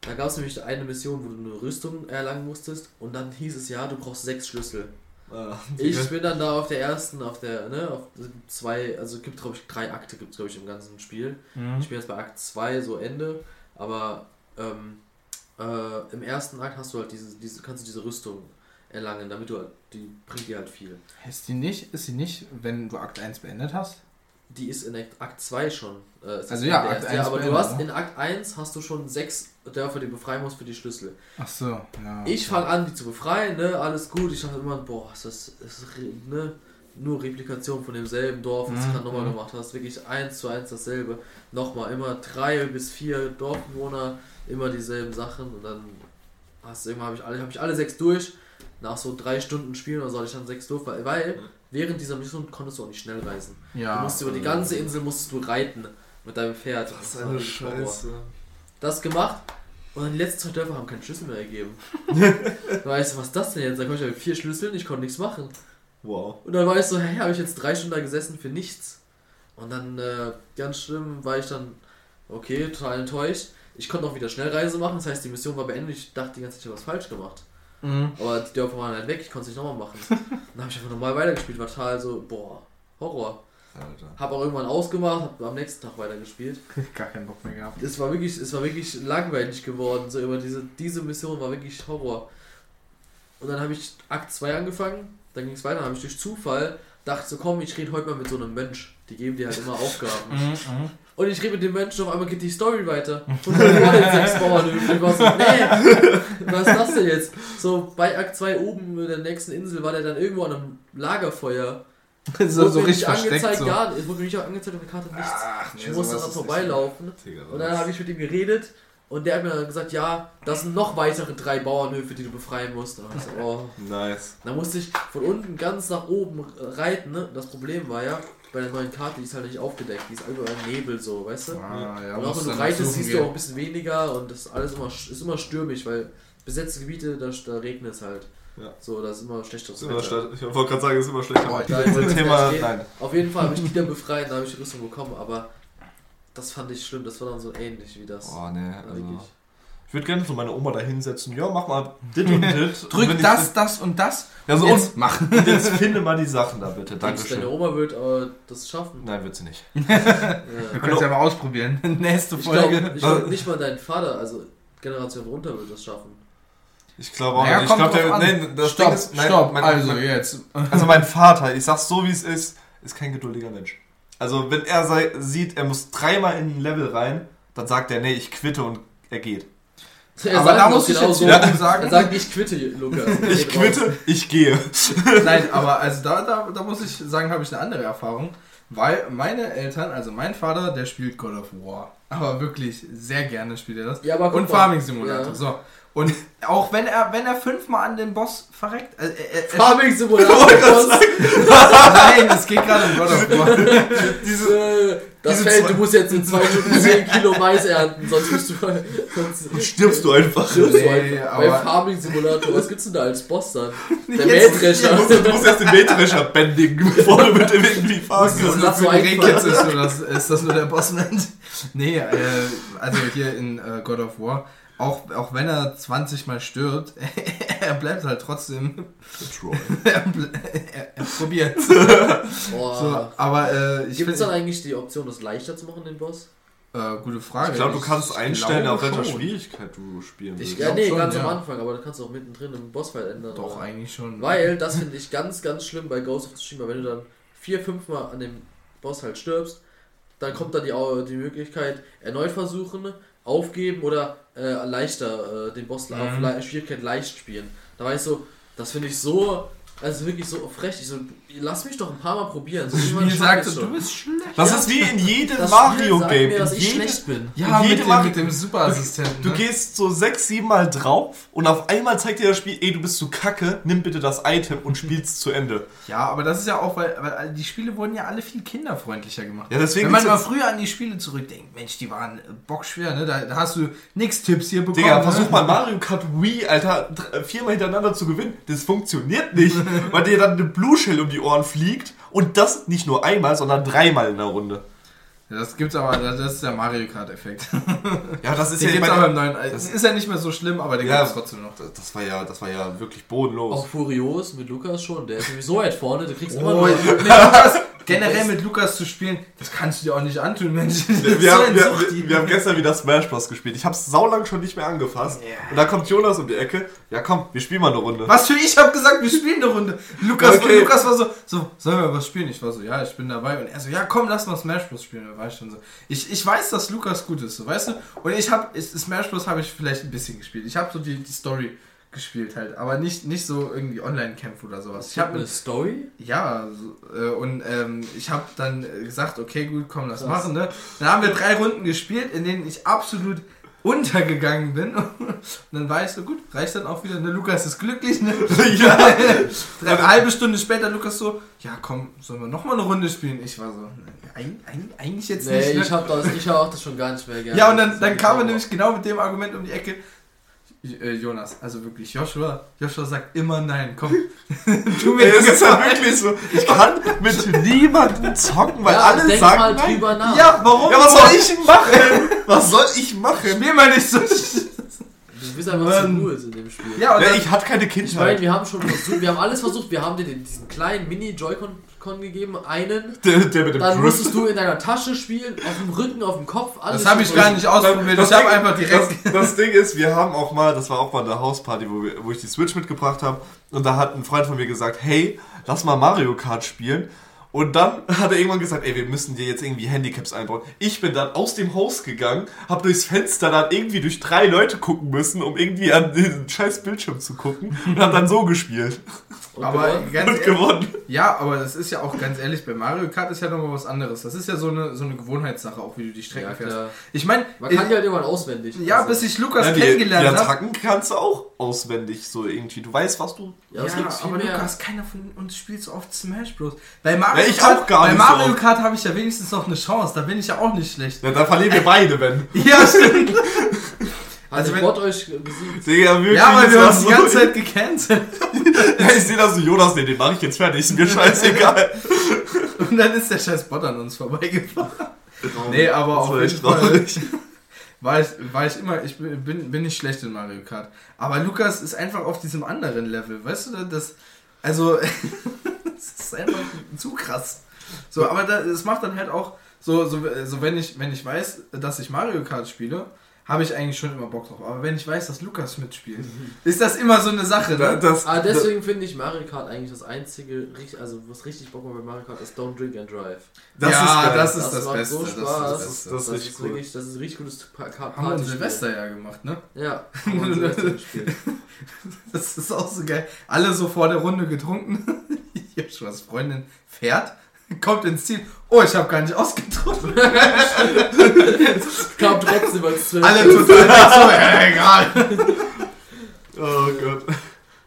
Da gab es nämlich eine Mission, wo du eine Rüstung erlangen musstest. Und dann hieß es ja, du brauchst sechs Schlüssel. Ah, Ich bin dann da auf der ersten, auf der, ne, auf zwei, also es gibt glaube ich drei Akte, gibt es glaube ich im ganzen Spiel. Mhm. Ich bin jetzt bei Akt 2, so Ende, aber ähm, äh, im ersten Akt hast du halt diese, diese, kannst du diese Rüstung erlangen, damit du halt, die bringt dir halt viel. Ist die nicht, ist sie nicht, wenn du Akt 1 beendet hast? Die ist in Akt- Akt 2 schon. Äh, Also ja, Akt erste. 1 ja, aber du hast ne? in Akt 1 hast du schon sechs Dörfer, die du befreien musst für die Schlüssel. Ach so, ja. Ich fange an, die zu befreien, ne, alles gut. Ich dachte immer, boah, ist das ist, ne, nur Replikation von demselben Dorf, was du Mhm, gerade nochmal gemacht hast. Wirklich eins zu eins dasselbe. Nochmal, immer drei bis vier Dorfbewohner, immer dieselben Sachen und dann hast du irgendwann habe ich alle, habe ich alle sechs durch. Nach so drei Stunden Spielen oder so hatte ich dann sechs durch, weil, weil während dieser Mission konntest du auch nicht schnell reisen. ja. Du musst über die ganze Insel musstest du reiten mit deinem Pferd. Das ist eine richtig Horror Scheiße. das gemacht und dann die letzten zwei Dörfer haben keinen Schlüssel mehr gegeben. da weißt du, was ist das denn jetzt? Da konnte ich mit vier Schlüsseln, ich konnte nichts machen. Wow. Und dann war ich so, hey, habe ich jetzt drei Stunden da gesessen für nichts. Und dann, äh, ganz schlimm, war ich dann, okay, total enttäuscht. Ich konnte auch wieder Schnellreise machen, das heißt, die Mission war beendet. Ich dachte die ganze Zeit, ich habe was falsch gemacht. Mhm. Aber die Dörfer waren halt weg, ich konnte es nicht nochmal machen. dann habe ich einfach normal weitergespielt, war total so, boah, Horror. Alter. Hab auch irgendwann ausgemacht, hab am nächsten Tag weitergespielt. Gar keinen Bock mehr gehabt. Es war wirklich, es war wirklich langweilig geworden. So über diese, diese Mission war wirklich Horror. Und dann habe ich Akt 2 angefangen, dann ging es weiter, habe ich durch Zufall dachte so, komm, ich rede heute mal mit so einem Mönch. Die geben dir halt immer Aufgaben. Und ich rede mit dem Mönch, auf einmal geht die Story weiter. Und dann war den sechs Bauern. Und ich war so, nee, was ist das denn jetzt? So, bei Akt 2 oben in der nächsten Insel war der dann irgendwo an einem Lagerfeuer. so, Wurde so richtig versteckt. angezeigt, So. gar. Es wurde mir nicht angezeigt auf der Karte nichts. Ach, Ich musste dann vorbeilaufen. Und dann habe ich mit ihm geredet und der hat mir dann gesagt, ja, das sind noch weitere drei Bauernhöfe, die du befreien musst. Und so, oh. Nice. dann musste ich von unten ganz nach oben reiten. Ne? Das Problem war ja, bei der neuen Karte, die ist halt nicht aufgedeckt, die ist überall Nebel so, weißt du? Ah, ja, und auch wenn du reitest, siehst du auch ein bisschen weniger und das ist alles immer, ist immer stürmisch, weil besetzte Gebiete, da, da regnet es halt. Ja. So, da ist immer schlechteres immer Wetter. schlecht. Ich wollte gerade sagen, es ist immer schlecht. Boah, aber Da ist- Thema, nein. Auf jeden Fall habe ich die dann befreit, da habe ich die Rüstung bekommen, aber das fand ich schlimm, das war dann so ähnlich wie das. Oh, nee, Ja, also. Ich würde gerne so meine Oma da hinsetzen. Ja, mach mal dit und dit. Und Drück ich- das, das und das. Ja, so, und und, jetzt machen. und jetzt finde mal die Sachen da bitte. Du, deine Dankeschön. Oma wird aber das schaffen? Nein, wird sie nicht. Wir Ja. können es ja mal ausprobieren. Nächste Ich Folge. glaube glaub, nicht mal dein Vater, also Generation runter, wird das schaffen. Ich glaube auch Naja, nicht. Ich kommt glaube, der. das stopp, Ding ist. Nein, stopp. mein, also mein, jetzt. also mein Vater, ich sag's so wie es ist, ist kein geduldiger Mensch. Also wenn er sei, sieht, er muss dreimal in ein Level rein, dann sagt er, nee, ich quitte und er geht. Er Aber da muss ich genau jetzt so. wiederum sagen- Er sagt, ich quitte, Lukas. Ich quitte, ich gehe. Nein, aber also da, da, da muss ich sagen, habe ich eine andere Erfahrung. Weil meine Eltern, also mein Vater, der spielt God of War. Aber wirklich sehr gerne spielt er das. Ja, aber Und. Farming Simulator. Ja. So. Und auch wenn er, wenn er fünfmal an den Boss verreckt. Äh, äh, äh, Farming Simulator. nein, es geht gerade um God of War. Diese, Äh, das Diese Feld, du musst jetzt in zwei Stunden 10 Kilo Mais ernten, sonst bist du. Sonst stirbst du einfach. stirbst du Nee, einfach. aber- Bei Farming Simulator, was gibt's denn da als Boss dann? Der Du Mähdrescher. musst, du musst erst den Mähdrescher bändigen, bevor du mit dem irgendwie fahren Das kannst. Für so einfallen. Rehkitze ist, nur das, ist das nur der Bossman? Nee, äh, also hier in äh, God of War, auch, auch wenn er 20 Mal stirbt, er bleibt halt trotzdem, er, er, er probiert. Boah. So, aber äh, ich Gibt es dann eigentlich die Option, das leichter zu machen, den Boss? äh, gute Frage. Ich glaube, du kannst einstellen, glaube auf welcher. Schwierigkeit du spielen willst. Ich Ja, nee, schon, ganz ja. am Anfang, aber du kannst auch mittendrin im Bossfight ändern. Doch, oder? eigentlich schon. Weil, das finde ich ganz, ganz schlimm bei Ghost of Tsushima, wenn du dann vier, fünf Mal an dem Boss halt stirbst, dann kommt dann die, die Möglichkeit, erneut versuchen, aufgeben oder äh, leichter äh, den Boss Mhm. auf Le Schwierigkeit leicht spielen. Da war ich so, das finde ich so, also wirklich so frech. Ich so, lass mich doch ein paar Mal probieren. So, Das irgendwann Spiel schaff sagt, ich's so, schon. du bist schlecht. Das ist wie in jedem Mario-Game. dass In ich jedem- schlecht bin. Ja, Jede mit dem, Mario- mit dem Superassistenten. Du ne? gehst so sechs, sieben Mal drauf und auf einmal zeigt dir das Spiel, ey, du bist zu kacke, nimm bitte das Item und spielst zu Ende. Ja, aber das ist ja auch, weil, weil die Spiele wurden ja alle viel kinderfreundlicher gemacht. Ja, deswegen Wenn man mal früher an die Spiele zurückdenkt, Mensch, die waren äh, bockschwer, ne? Da, da hast du nix Tipps hier bekommen. Digga, ne? versuch mal Mario Kart Wii, Alter, viermal hintereinander zu gewinnen. Das funktioniert nicht, weil dir dann eine Blue Shell um die Ohren fliegt und das nicht nur einmal, sondern dreimal in der Runde. Das gibt's aber, das ist der Mario Kart-Effekt. Ja, das ist Den ja gibt's bei- aber im neuen. das- ist ja nicht mehr so schlimm, aber den Ja. gibt's trotzdem noch. Das- Das war ja, das war ja wirklich bodenlos. Auch Furios mit Lukas schon, der ist nämlich so weit vorne, du kriegst immer Oh, nur. mit Lukas, generell mit Lukas zu spielen, das kannst du dir auch nicht antun, Mensch. Wir, wir, so haben, wir, wir, wir haben gestern wieder Smash Bros. gespielt. Ich hab's saulang schon nicht mehr angefasst. Ja. Und da kommt Jonas um die Ecke. Ja komm, wir spielen mal eine Runde. Was für ich hab gesagt, wir spielen eine Runde. Lukas, Okay. und Lukas war so, so, sollen wir was spielen? Ich war so, ja, ich bin dabei. Und er so, ja, komm, lass mal Smash Bros. spielen. Da ich schon so. Ich, ich weiß, dass Lukas gut ist, so, weißt du? Und ich hab, ist, Smash Bros. habe ich vielleicht ein bisschen gespielt. Ich habe so die, die Story gespielt halt, aber nicht, nicht so irgendwie Online-Kämpfe oder sowas. Ich habe eine Story? ja, so, äh, und ähm, ich habe dann äh, gesagt, okay, gut, komm, lass machen, ne? Dann haben wir drei Runden gespielt, in denen ich absolut untergegangen bin. Und dann war ich so, gut, reicht dann auch wieder, ne? Lukas ist glücklich, ne? ja. Eine halbe Stunde später, Lukas so, ja komm, sollen wir nochmal eine Runde spielen? Ich war so, eig, eigentlich jetzt Nee, nicht. Ne? ich hab das, ich hab auch das schon gar nicht mehr gerne. ja, und dann, dann kam er nämlich genau mit dem Argument um die Ecke. Äh, Jonas, also wirklich, Joshua, Joshua sagt immer nein, komm. tu mir es ist ja Gefallen. wirklich so. Ich kann mit niemandem zocken, weil ja, alle denk sagen mal nein. drüber nach. Ja, warum Ja, was soll soll ich machen? Was soll ich machen? Spiel mal nicht so. Du bist einfach zu Mann. cool in dem Spiel. Ja, Ja, ich hatte keine Ich meine, Kindheit. wir haben schon versucht, wir haben alles versucht, wir haben dir den, diesen kleinen Mini-Joy-Con Con gegeben, einen, Der, der mit dem dann Drift. musstest du in deiner Tasche spielen, auf dem Rücken, auf dem Kopf, alles. das habe ich gar nicht ausprobiert. Ich habe einfach direkt. Das, das Ding ist, wir haben auch mal, das war auch mal eine Hausparty, wo, wir, wo ich die Switch mitgebracht habe. Und da hat ein Freund von mir gesagt, hey, lass mal Mario Kart spielen. Und dann hat er irgendwann gesagt, ey, wir müssen dir jetzt irgendwie Handicaps einbauen. Ich bin dann aus dem Haus gegangen, habe durchs Fenster dann irgendwie durch drei Leute gucken müssen, um irgendwie an den scheiß Bildschirm zu gucken. Und hab dann so gespielt Und Aber gewonnen. ganz und ehrlich, gewonnen. ja, aber das ist ja auch ganz ehrlich, bei Mario Kart ist ja nochmal was anderes. Das ist ja so eine, so eine Gewohnheitssache, auch wie du die Strecken ja, fährst. Ich meine, Man kann die halt irgendwann auswendig. ja, Also, bis ich Lukas Ja, die, die kennengelernt habe. Attacken kannst du auch auswendig, so irgendwie. Du weißt, was du Ja, Ja, aber mehr. Lukas, keiner von uns spielt so oft Smash Bros. Bei Mario Ja, ich Kart, auch gar bei nicht so Mario oft. Kart habe ich ja wenigstens noch eine Chance. Da bin ich ja auch nicht schlecht. Ja, da verlieren wir beide, wenn. Ja, stimmt. Also wenn- Bot euch besiegt? Digga, wirklich. Ja, weil das wir uns die so- ganze Zeit gecancelt. Ja, ich sehe da so, Jonas, nee, den mache ich jetzt fertig, ist mir scheißegal. Und dann ist der scheiß Bot an uns vorbeigefahren. Nee, aber Das auf war echt Fall traurig. War ich, war ich immer, ich bin, bin, nicht schlecht in Mario Kart. Aber Lukas ist einfach auf diesem anderen Level, weißt du, das, also, das ist einfach zu krass. So, aber das macht dann halt auch, so, so, so wenn, ich, wenn ich weiß, dass ich Mario Kart spiele, habe ich eigentlich schon immer Bock drauf. Aber wenn ich weiß, dass Lukas mitspielt, ist das immer so eine Sache. Ne? das, Ah, deswegen finde ich Mario Kart eigentlich das einzige, also was richtig Bock macht bei Mario Kart ist Don't Drink and Drive. das ja, ist das ist das, macht Beste. so das ist Spaß. das, Das ist- das ist richtig cool. wirklich, das ist ein richtig gutes Pa- Ka- Haben wir. Silvester ja gemacht, ne? Ja. Das ist auch so geil. Alle so vor der Runde getrunken. Ich hab schon was, Freundin fährt, kommt ins Ziel. Oh, ich habe gar nicht ausgetrunken. Kam trotzdem als. Alle total so, ja, egal. Oh Gott.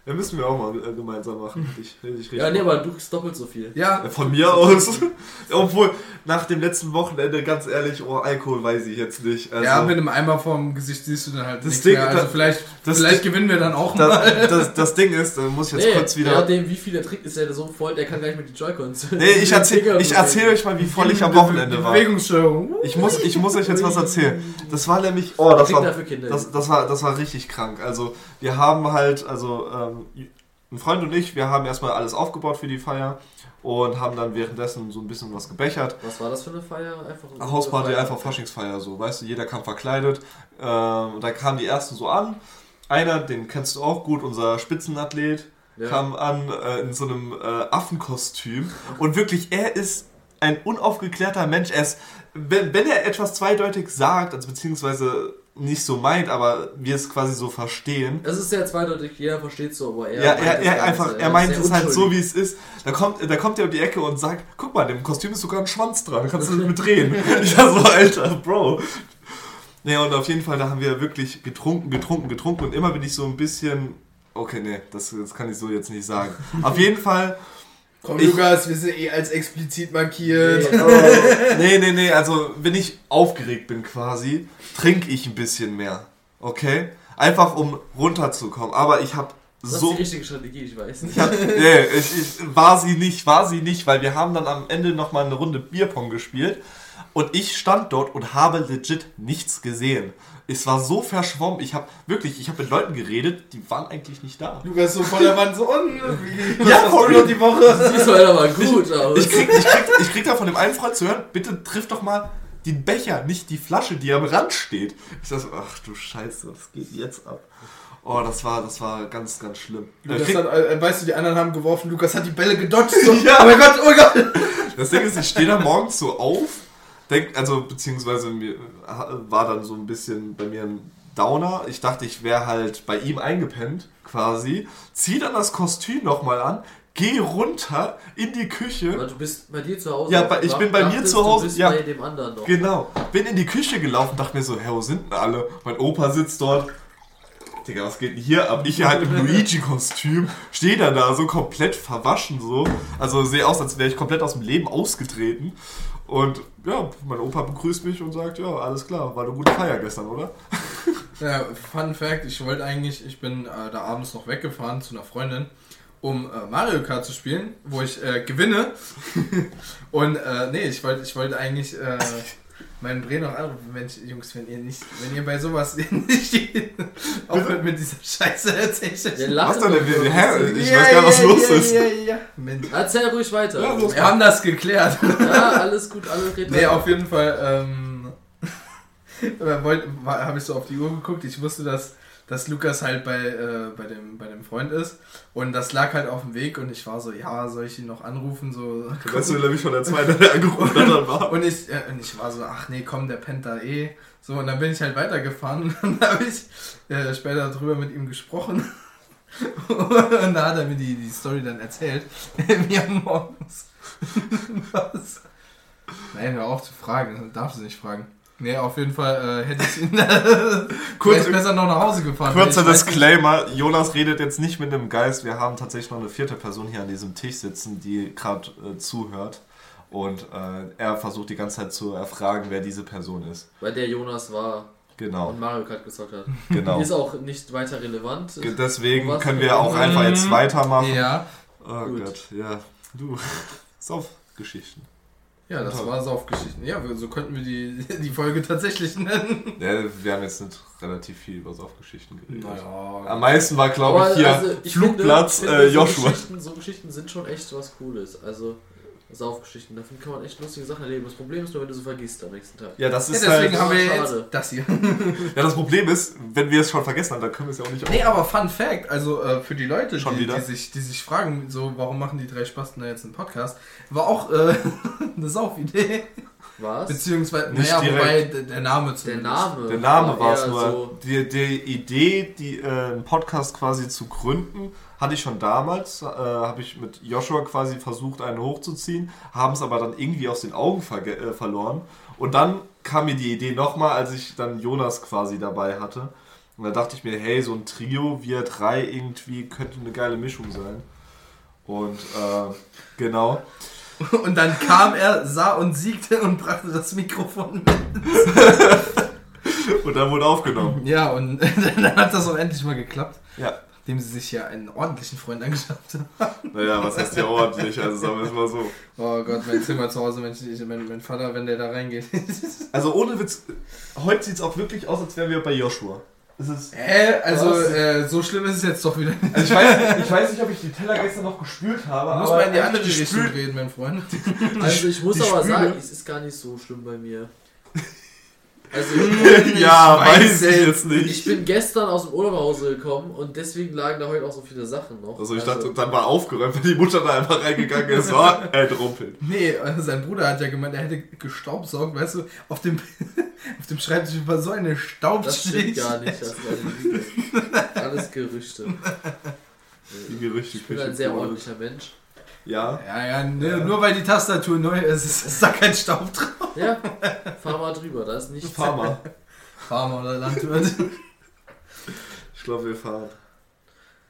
Ja, müssen wir auch mal äh, gemeinsam machen. Hätte Ich, ich Ja, nee, aber du kriegst doppelt so viel. Ja, Ja, Von mir aus. Obwohl, nach dem letzten Wochenende, ganz ehrlich, oh, Alkohol weiß ich jetzt nicht. Also, ja, mit einem Eimer vorm Gesicht siehst du dann halt Das nichts Ding- mehr. Also das- vielleicht, das vielleicht Ding- gewinnen wir dann auch mal. das, das, das Ding ist, da muss ich jetzt nee, kurz wieder. nachdem, wie viel er trinkt, ist er so voll, der kann gar nicht mit den Joy-Cons. Nee, ich erzähle ich erzähl euch mal, wie voll ich am Wochenende war. Bewegungsstörung. Ich muss, ich muss euch jetzt was erzählen. Das war nämlich. Oh, das war, für Kinder. das, das, war, das war richtig krank. Also, wir haben halt, also, ähm, ein Freund und ich, wir haben erstmal alles aufgebaut für die Feier und haben dann währenddessen so ein bisschen was gebechert. Was war das für eine Feier? Einfach so Hausparty, eine Feier? einfach Faschingsfeier, so, weißt du, jeder kam verkleidet. Ähm, und da kamen die ersten so an. Einer, den kennst du auch gut, unser Spitzenathlet, Ja. kam an äh, in so einem äh, Affenkostüm. Und wirklich, er ist ein unaufgeklärter Mensch. Er ist, wenn, wenn er etwas zweideutig sagt, also beziehungsweise nicht so meint, aber wir es quasi so verstehen. Es ist sehr zweideutig, jeder versteht so, aber er Ja, er, er einfach, nicht. er meint es halt so, wie es ist. Da kommt, da kommt er um die Ecke und sagt, guck mal, dem Kostüm ist sogar ein Schwanz dran, da kannst du mit drehen. Ich war so, Alter, Bro. Nee, und auf jeden Fall, da haben wir wirklich getrunken, getrunken, getrunken und immer bin ich so ein bisschen, okay, nee, das, das kann ich so jetzt nicht sagen. Auf jeden Fall, Komm, Ich- Lukas, wir sind eh als explizit markiert. Nee. oh, nee, nee, nee, also wenn ich aufgeregt bin quasi, trinke ich ein bisschen mehr, okay? Einfach um runterzukommen, aber ich habe Das ist so die richtige Strategie, ich weiß nicht. Ich hab, nee, ich, ich, war sie nicht, war sie nicht, weil wir haben dann am Ende nochmal eine Runde Bierpong gespielt und ich stand dort und habe legit nichts gesehen. Es war so verschwommen, ich habe wirklich, ich habe mit Leuten geredet, die waren eigentlich nicht da. Lukas so vor der Wand so unten. Wie, Ja, voll. du die Woche? Siehst du halt aber gut aus. Ich krieg, ich, krieg, ich krieg da von dem einen Freund zu hören, bitte triff doch mal den Becher, nicht die Flasche, die am Rand steht. Ich sag so, ach du Scheiße, was geht jetzt ab? Oh, das war, das war ganz, ganz schlimm. Lukas hat, äh, weißt du, die anderen haben geworfen, Lukas hat die Bälle gedodged. So. Ja. Oh mein Gott, oh mein Gott. Das Ding ist, ich stehe da morgens so auf, denk, also beziehungsweise mir äh, war dann so ein bisschen bei mir ein Downer. Ich dachte, ich wäre halt bei ihm eingepennt, quasi. Zieh dann das Kostüm nochmal an, geh runter in die Aber Küche. du bist bei dir zu Hause. Ja, bei- ich bin bei mir zu Hause, Du bist ja. bei dem anderen noch. Genau. Bin in die Küche gelaufen, dachte mir so, hä, wo sind denn alle? Mein Opa sitzt dort. Digga, was geht denn hier ab? Ich hier halt im Luigi-Kostüm, stehe dann da so komplett verwaschen so. Also sehe aus, als wäre ich komplett aus dem Leben ausgetreten. Und ja, mein Opa begrüßt mich und sagt, ja, alles klar, war eine gute Feier gestern, oder? Ja, Fun Fact, ich wollte eigentlich, ich bin äh, da abends noch weggefahren zu einer Freundin, um äh, Mario Kart zu spielen, wo ich äh, gewinne. Und äh, nee, ich wollte ich wollte eigentlich meinen Bre noch anrufen, Mensch, Jungs, wenn ihr nicht, wenn ihr bei sowas nicht aufhört mit dieser Scheiße, erzähl ich euch. Was denn? Hä? Ich weiß gar nicht, was los ist. Ja, ja. Mensch. Erzähl ruhig weiter. Ja. Wir haben das geklärt. Ja, alles gut, alles geht Nee, weiter. auf jeden Fall ähm, habe ich so auf die Uhr geguckt. Ich wusste, dass, dass Lukas halt bei, äh, bei, dem, bei dem Freund ist. Und das lag halt auf dem Weg und ich war so, ja, soll ich ihn noch anrufen? So, Du weißt du nämlich schon der Zweite, der angerufen hat, war. und ich, äh, und ich war so, ach nee, komm, der pennt da eh. So, und dann bin ich halt weitergefahren und dann habe ich äh, später drüber mit ihm gesprochen. und da hat er mir die, die Story dann erzählt. Haben morgens. Was? Nein, hör auf zu fragen, darfst du nicht fragen. Nee, auf jeden Fall äh, hätte ich ihn Kurz- besser noch nach Hause gefahren. Kurzer Disclaimer, Jonas redet jetzt nicht mit einem Geist. Wir haben tatsächlich noch eine vierte Person hier an diesem Tisch sitzen, die gerade äh, zuhört. Und äh, er versucht die ganze Zeit zu erfragen, wer diese Person ist. Weil der Jonas war Genau, und Mario Kart gezockt hat. genau. Ist auch nicht weiter relevant. Ge- Deswegen Was? können wir auch einfach jetzt Mhm. weitermachen. Ja, Oh Gut. Gott, ja. Du, Saufgeschichten. Ja, das war Saufgeschichten. Ja, so könnten wir die, die Folge tatsächlich nennen. Ja, wir haben jetzt nicht relativ viel über Saufgeschichten geredet. Am Naja. meisten war, glaube ich, hier also, ich Flugplatz finde, äh, Joshua. So Geschichten, so Geschichten sind schon echt was Cooles. Also, Saufgeschichten. Davon kann man echt lustige Sachen erleben. Das Problem ist nur, wenn du so vergisst am nächsten Tag. Ja, das Ja, ist deswegen halt, haben wir schade. jetzt das hier. ja, das Problem ist, wenn wir es schon vergessen haben, dann können wir es ja auch nicht Nee, aber Fun Fact, also äh, für die Leute, Schon die, wieder? die, sich, die sich fragen, so, warum machen die drei Spasten da jetzt einen Podcast, war auch äh, eine Saufidee. Was? Beziehungsweise, Nicht naja, direkt. wobei der, der Name Der zumindest. Name. Der Name war es nur. So, Die, die Idee, die, äh, einen Podcast quasi zu gründen, hatte ich schon damals. Äh, Habe ich mit Joshua quasi versucht, einen hochzuziehen, haben es aber dann irgendwie aus den Augen verge äh, verloren. Und dann kam mir die Idee nochmal, als ich dann Jonas quasi dabei hatte. Und da dachte ich mir, hey, so ein Trio, wir drei irgendwie, könnte eine geile Mischung sein. Und äh, genau. Und dann kam er, sah und siegte und brachte das Mikrofon mit. Und dann wurde aufgenommen. Ja, und dann hat das auch endlich mal geklappt. Ja. Nachdem sie sich ja einen ordentlichen Freund angeschafft haben. Naja, was heißt ja ordentlich? Also sagen wir es mal so. Oh Gott, mein Zimmer zu Hause, Mensch, ich, mein, mein Vater, wenn der da reingeht. Also ohne Witz, heute sieht es auch wirklich aus, als wären wir bei Joshua. Es ist, Hä? Also, äh, so schlimm ist es jetzt doch wieder. also ich weiß, ich weiß nicht, ob ich die Teller gestern noch gespült habe, Da muss aber man in die andere Richtung reden, mein Freund. also ich muss aber sagen, es ist gar nicht so schlimm bei mir. Also Ja, Ich weiß weiß ich jetzt nicht. ich bin gestern aus dem Urlaub nach Hause gekommen und deswegen lagen da heute auch so viele Sachen noch. Also ich dachte, dann war aufgeräumt, wenn die Mutter da einfach reingegangen ist, war entrumpelt. Nee, also sein Bruder hat ja gemeint, er hätte gestaubsaugt, weißt du, auf dem, auf dem Schreibtisch war so eine das Staubschicht. stimmt gar nicht. Das Lüge. Alles Gerüchte. Die Gerüchte Ich bin ein sehr ordentlicher Mensch. Ja, Ja, ja, ne, nur weil die Tastatur neu ist, ist, da kein Staub drauf. Ja, fahr mal drüber, da ist nichts. Farmer. Farmer oder Landwirt. Ich glaube, wir fahren.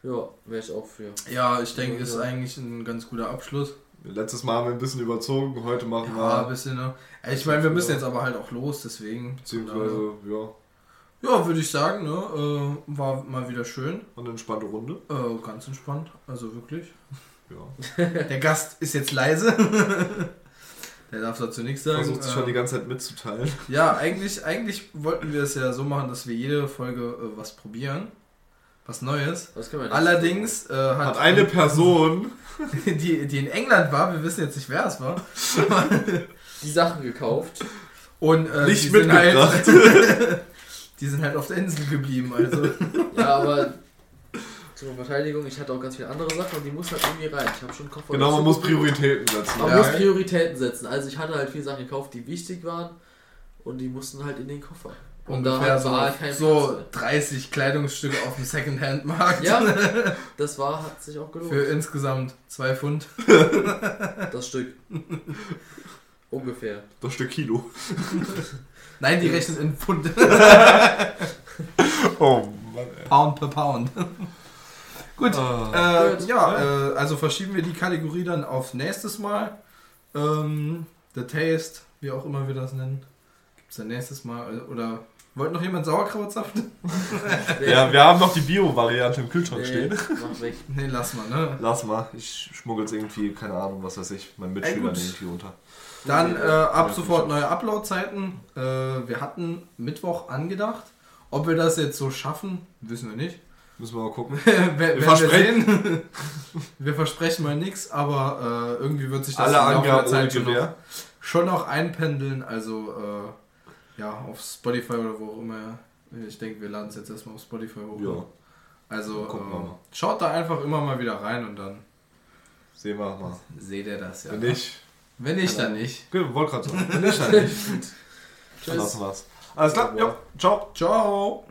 Ja, wäre ich auch für. Ja, ich denke, ist eigentlich ein ganz guter Abschluss. Letztes Mal haben wir ein bisschen überzogen, heute machen Ja, ein wir... bisschen, ne? Ich meine, wir müssen jetzt aber halt auch los, deswegen. Beziehungsweise, ja, Ja, würde ich sagen, ne? Äh, war mal wieder schön. eine entspannte Runde. Äh, ganz entspannt, also wirklich. Ja. Der Gast ist jetzt leise. Der darf dazu nichts sagen. Versucht sich schon die Ähm, ganze Zeit mitzuteilen. ja, eigentlich, eigentlich wollten wir es ja so machen, dass wir jede Folge äh, was probieren. Was Neues. Das können wir. Allerdings äh, hat, Hat eine Person... die, die in England war, wir wissen jetzt nicht, wer es war. die Sachen gekauft. Und äh, Nicht die sind mitgebracht. Halt, die sind halt auf der Insel geblieben, also. Ja, aber zur Verteidigung, ich hatte auch ganz viele andere Sachen und die muss halt irgendwie rein. Ich habe schon einen Koffer. Genau, man muss. Prioritäten setzen. Man Ja. muss Prioritäten setzen. Also ich hatte halt viele Sachen gekauft, die wichtig waren und die mussten halt in den Koffer. Und da Ungefähr war so, kein so Platz 30 Kleidungsstücke auf dem Secondhand-Markt. Ja, das war, hat sich auch gelohnt. Für insgesamt zwei Pfund. das Stück. Ungefähr. Das Stück Kilo. Nein, die rechnen in Pfund. Oh Mann, ey. Pound per Pound. Gut. Ah. Äh, Gut. ja, äh, also verschieben wir die Kategorie dann auf nächstes Mal. Ähm, The Taste, wie auch immer wir das nennen. Gibt es dann nächstes Mal? äh, Oder wollte noch jemand Sauerkrautsaft? Ja, wir haben noch die Bio-Variante im Kühlschrank nee, stehen. mach weg. Nee, lass mal, ne? Lass mal, ich schmuggel's irgendwie, keine Ahnung, was weiß ich, mein Mitschüler gut. irgendwie unter. Dann äh, ab sofort neue Upload-Zeiten. Äh, wir hatten Mittwoch angedacht. Ob wir das jetzt so schaffen, wissen wir nicht. Müssen wir mal gucken. Wer- werden versprechen- sehen. wir versprechen mal nichts, aber äh, irgendwie wird sich das Alle Laufe der Zeit schon noch, schon noch einpendeln. Also äh, ja, auf Spotify oder wo auch immer. Ich denke, wir laden es jetzt erstmal auf Spotify hoch. Ja, Also wir äh, schaut da einfach immer mal wieder rein und dann sehen wir mal. seht ihr das ja. Wenn nicht, Wenn nicht, dann nicht. genau, wollte gerade sagen. Wenn nicht, dann nicht. Dann Tschüss. lassen wir's. Alles klar, ja, ciao. Ciao.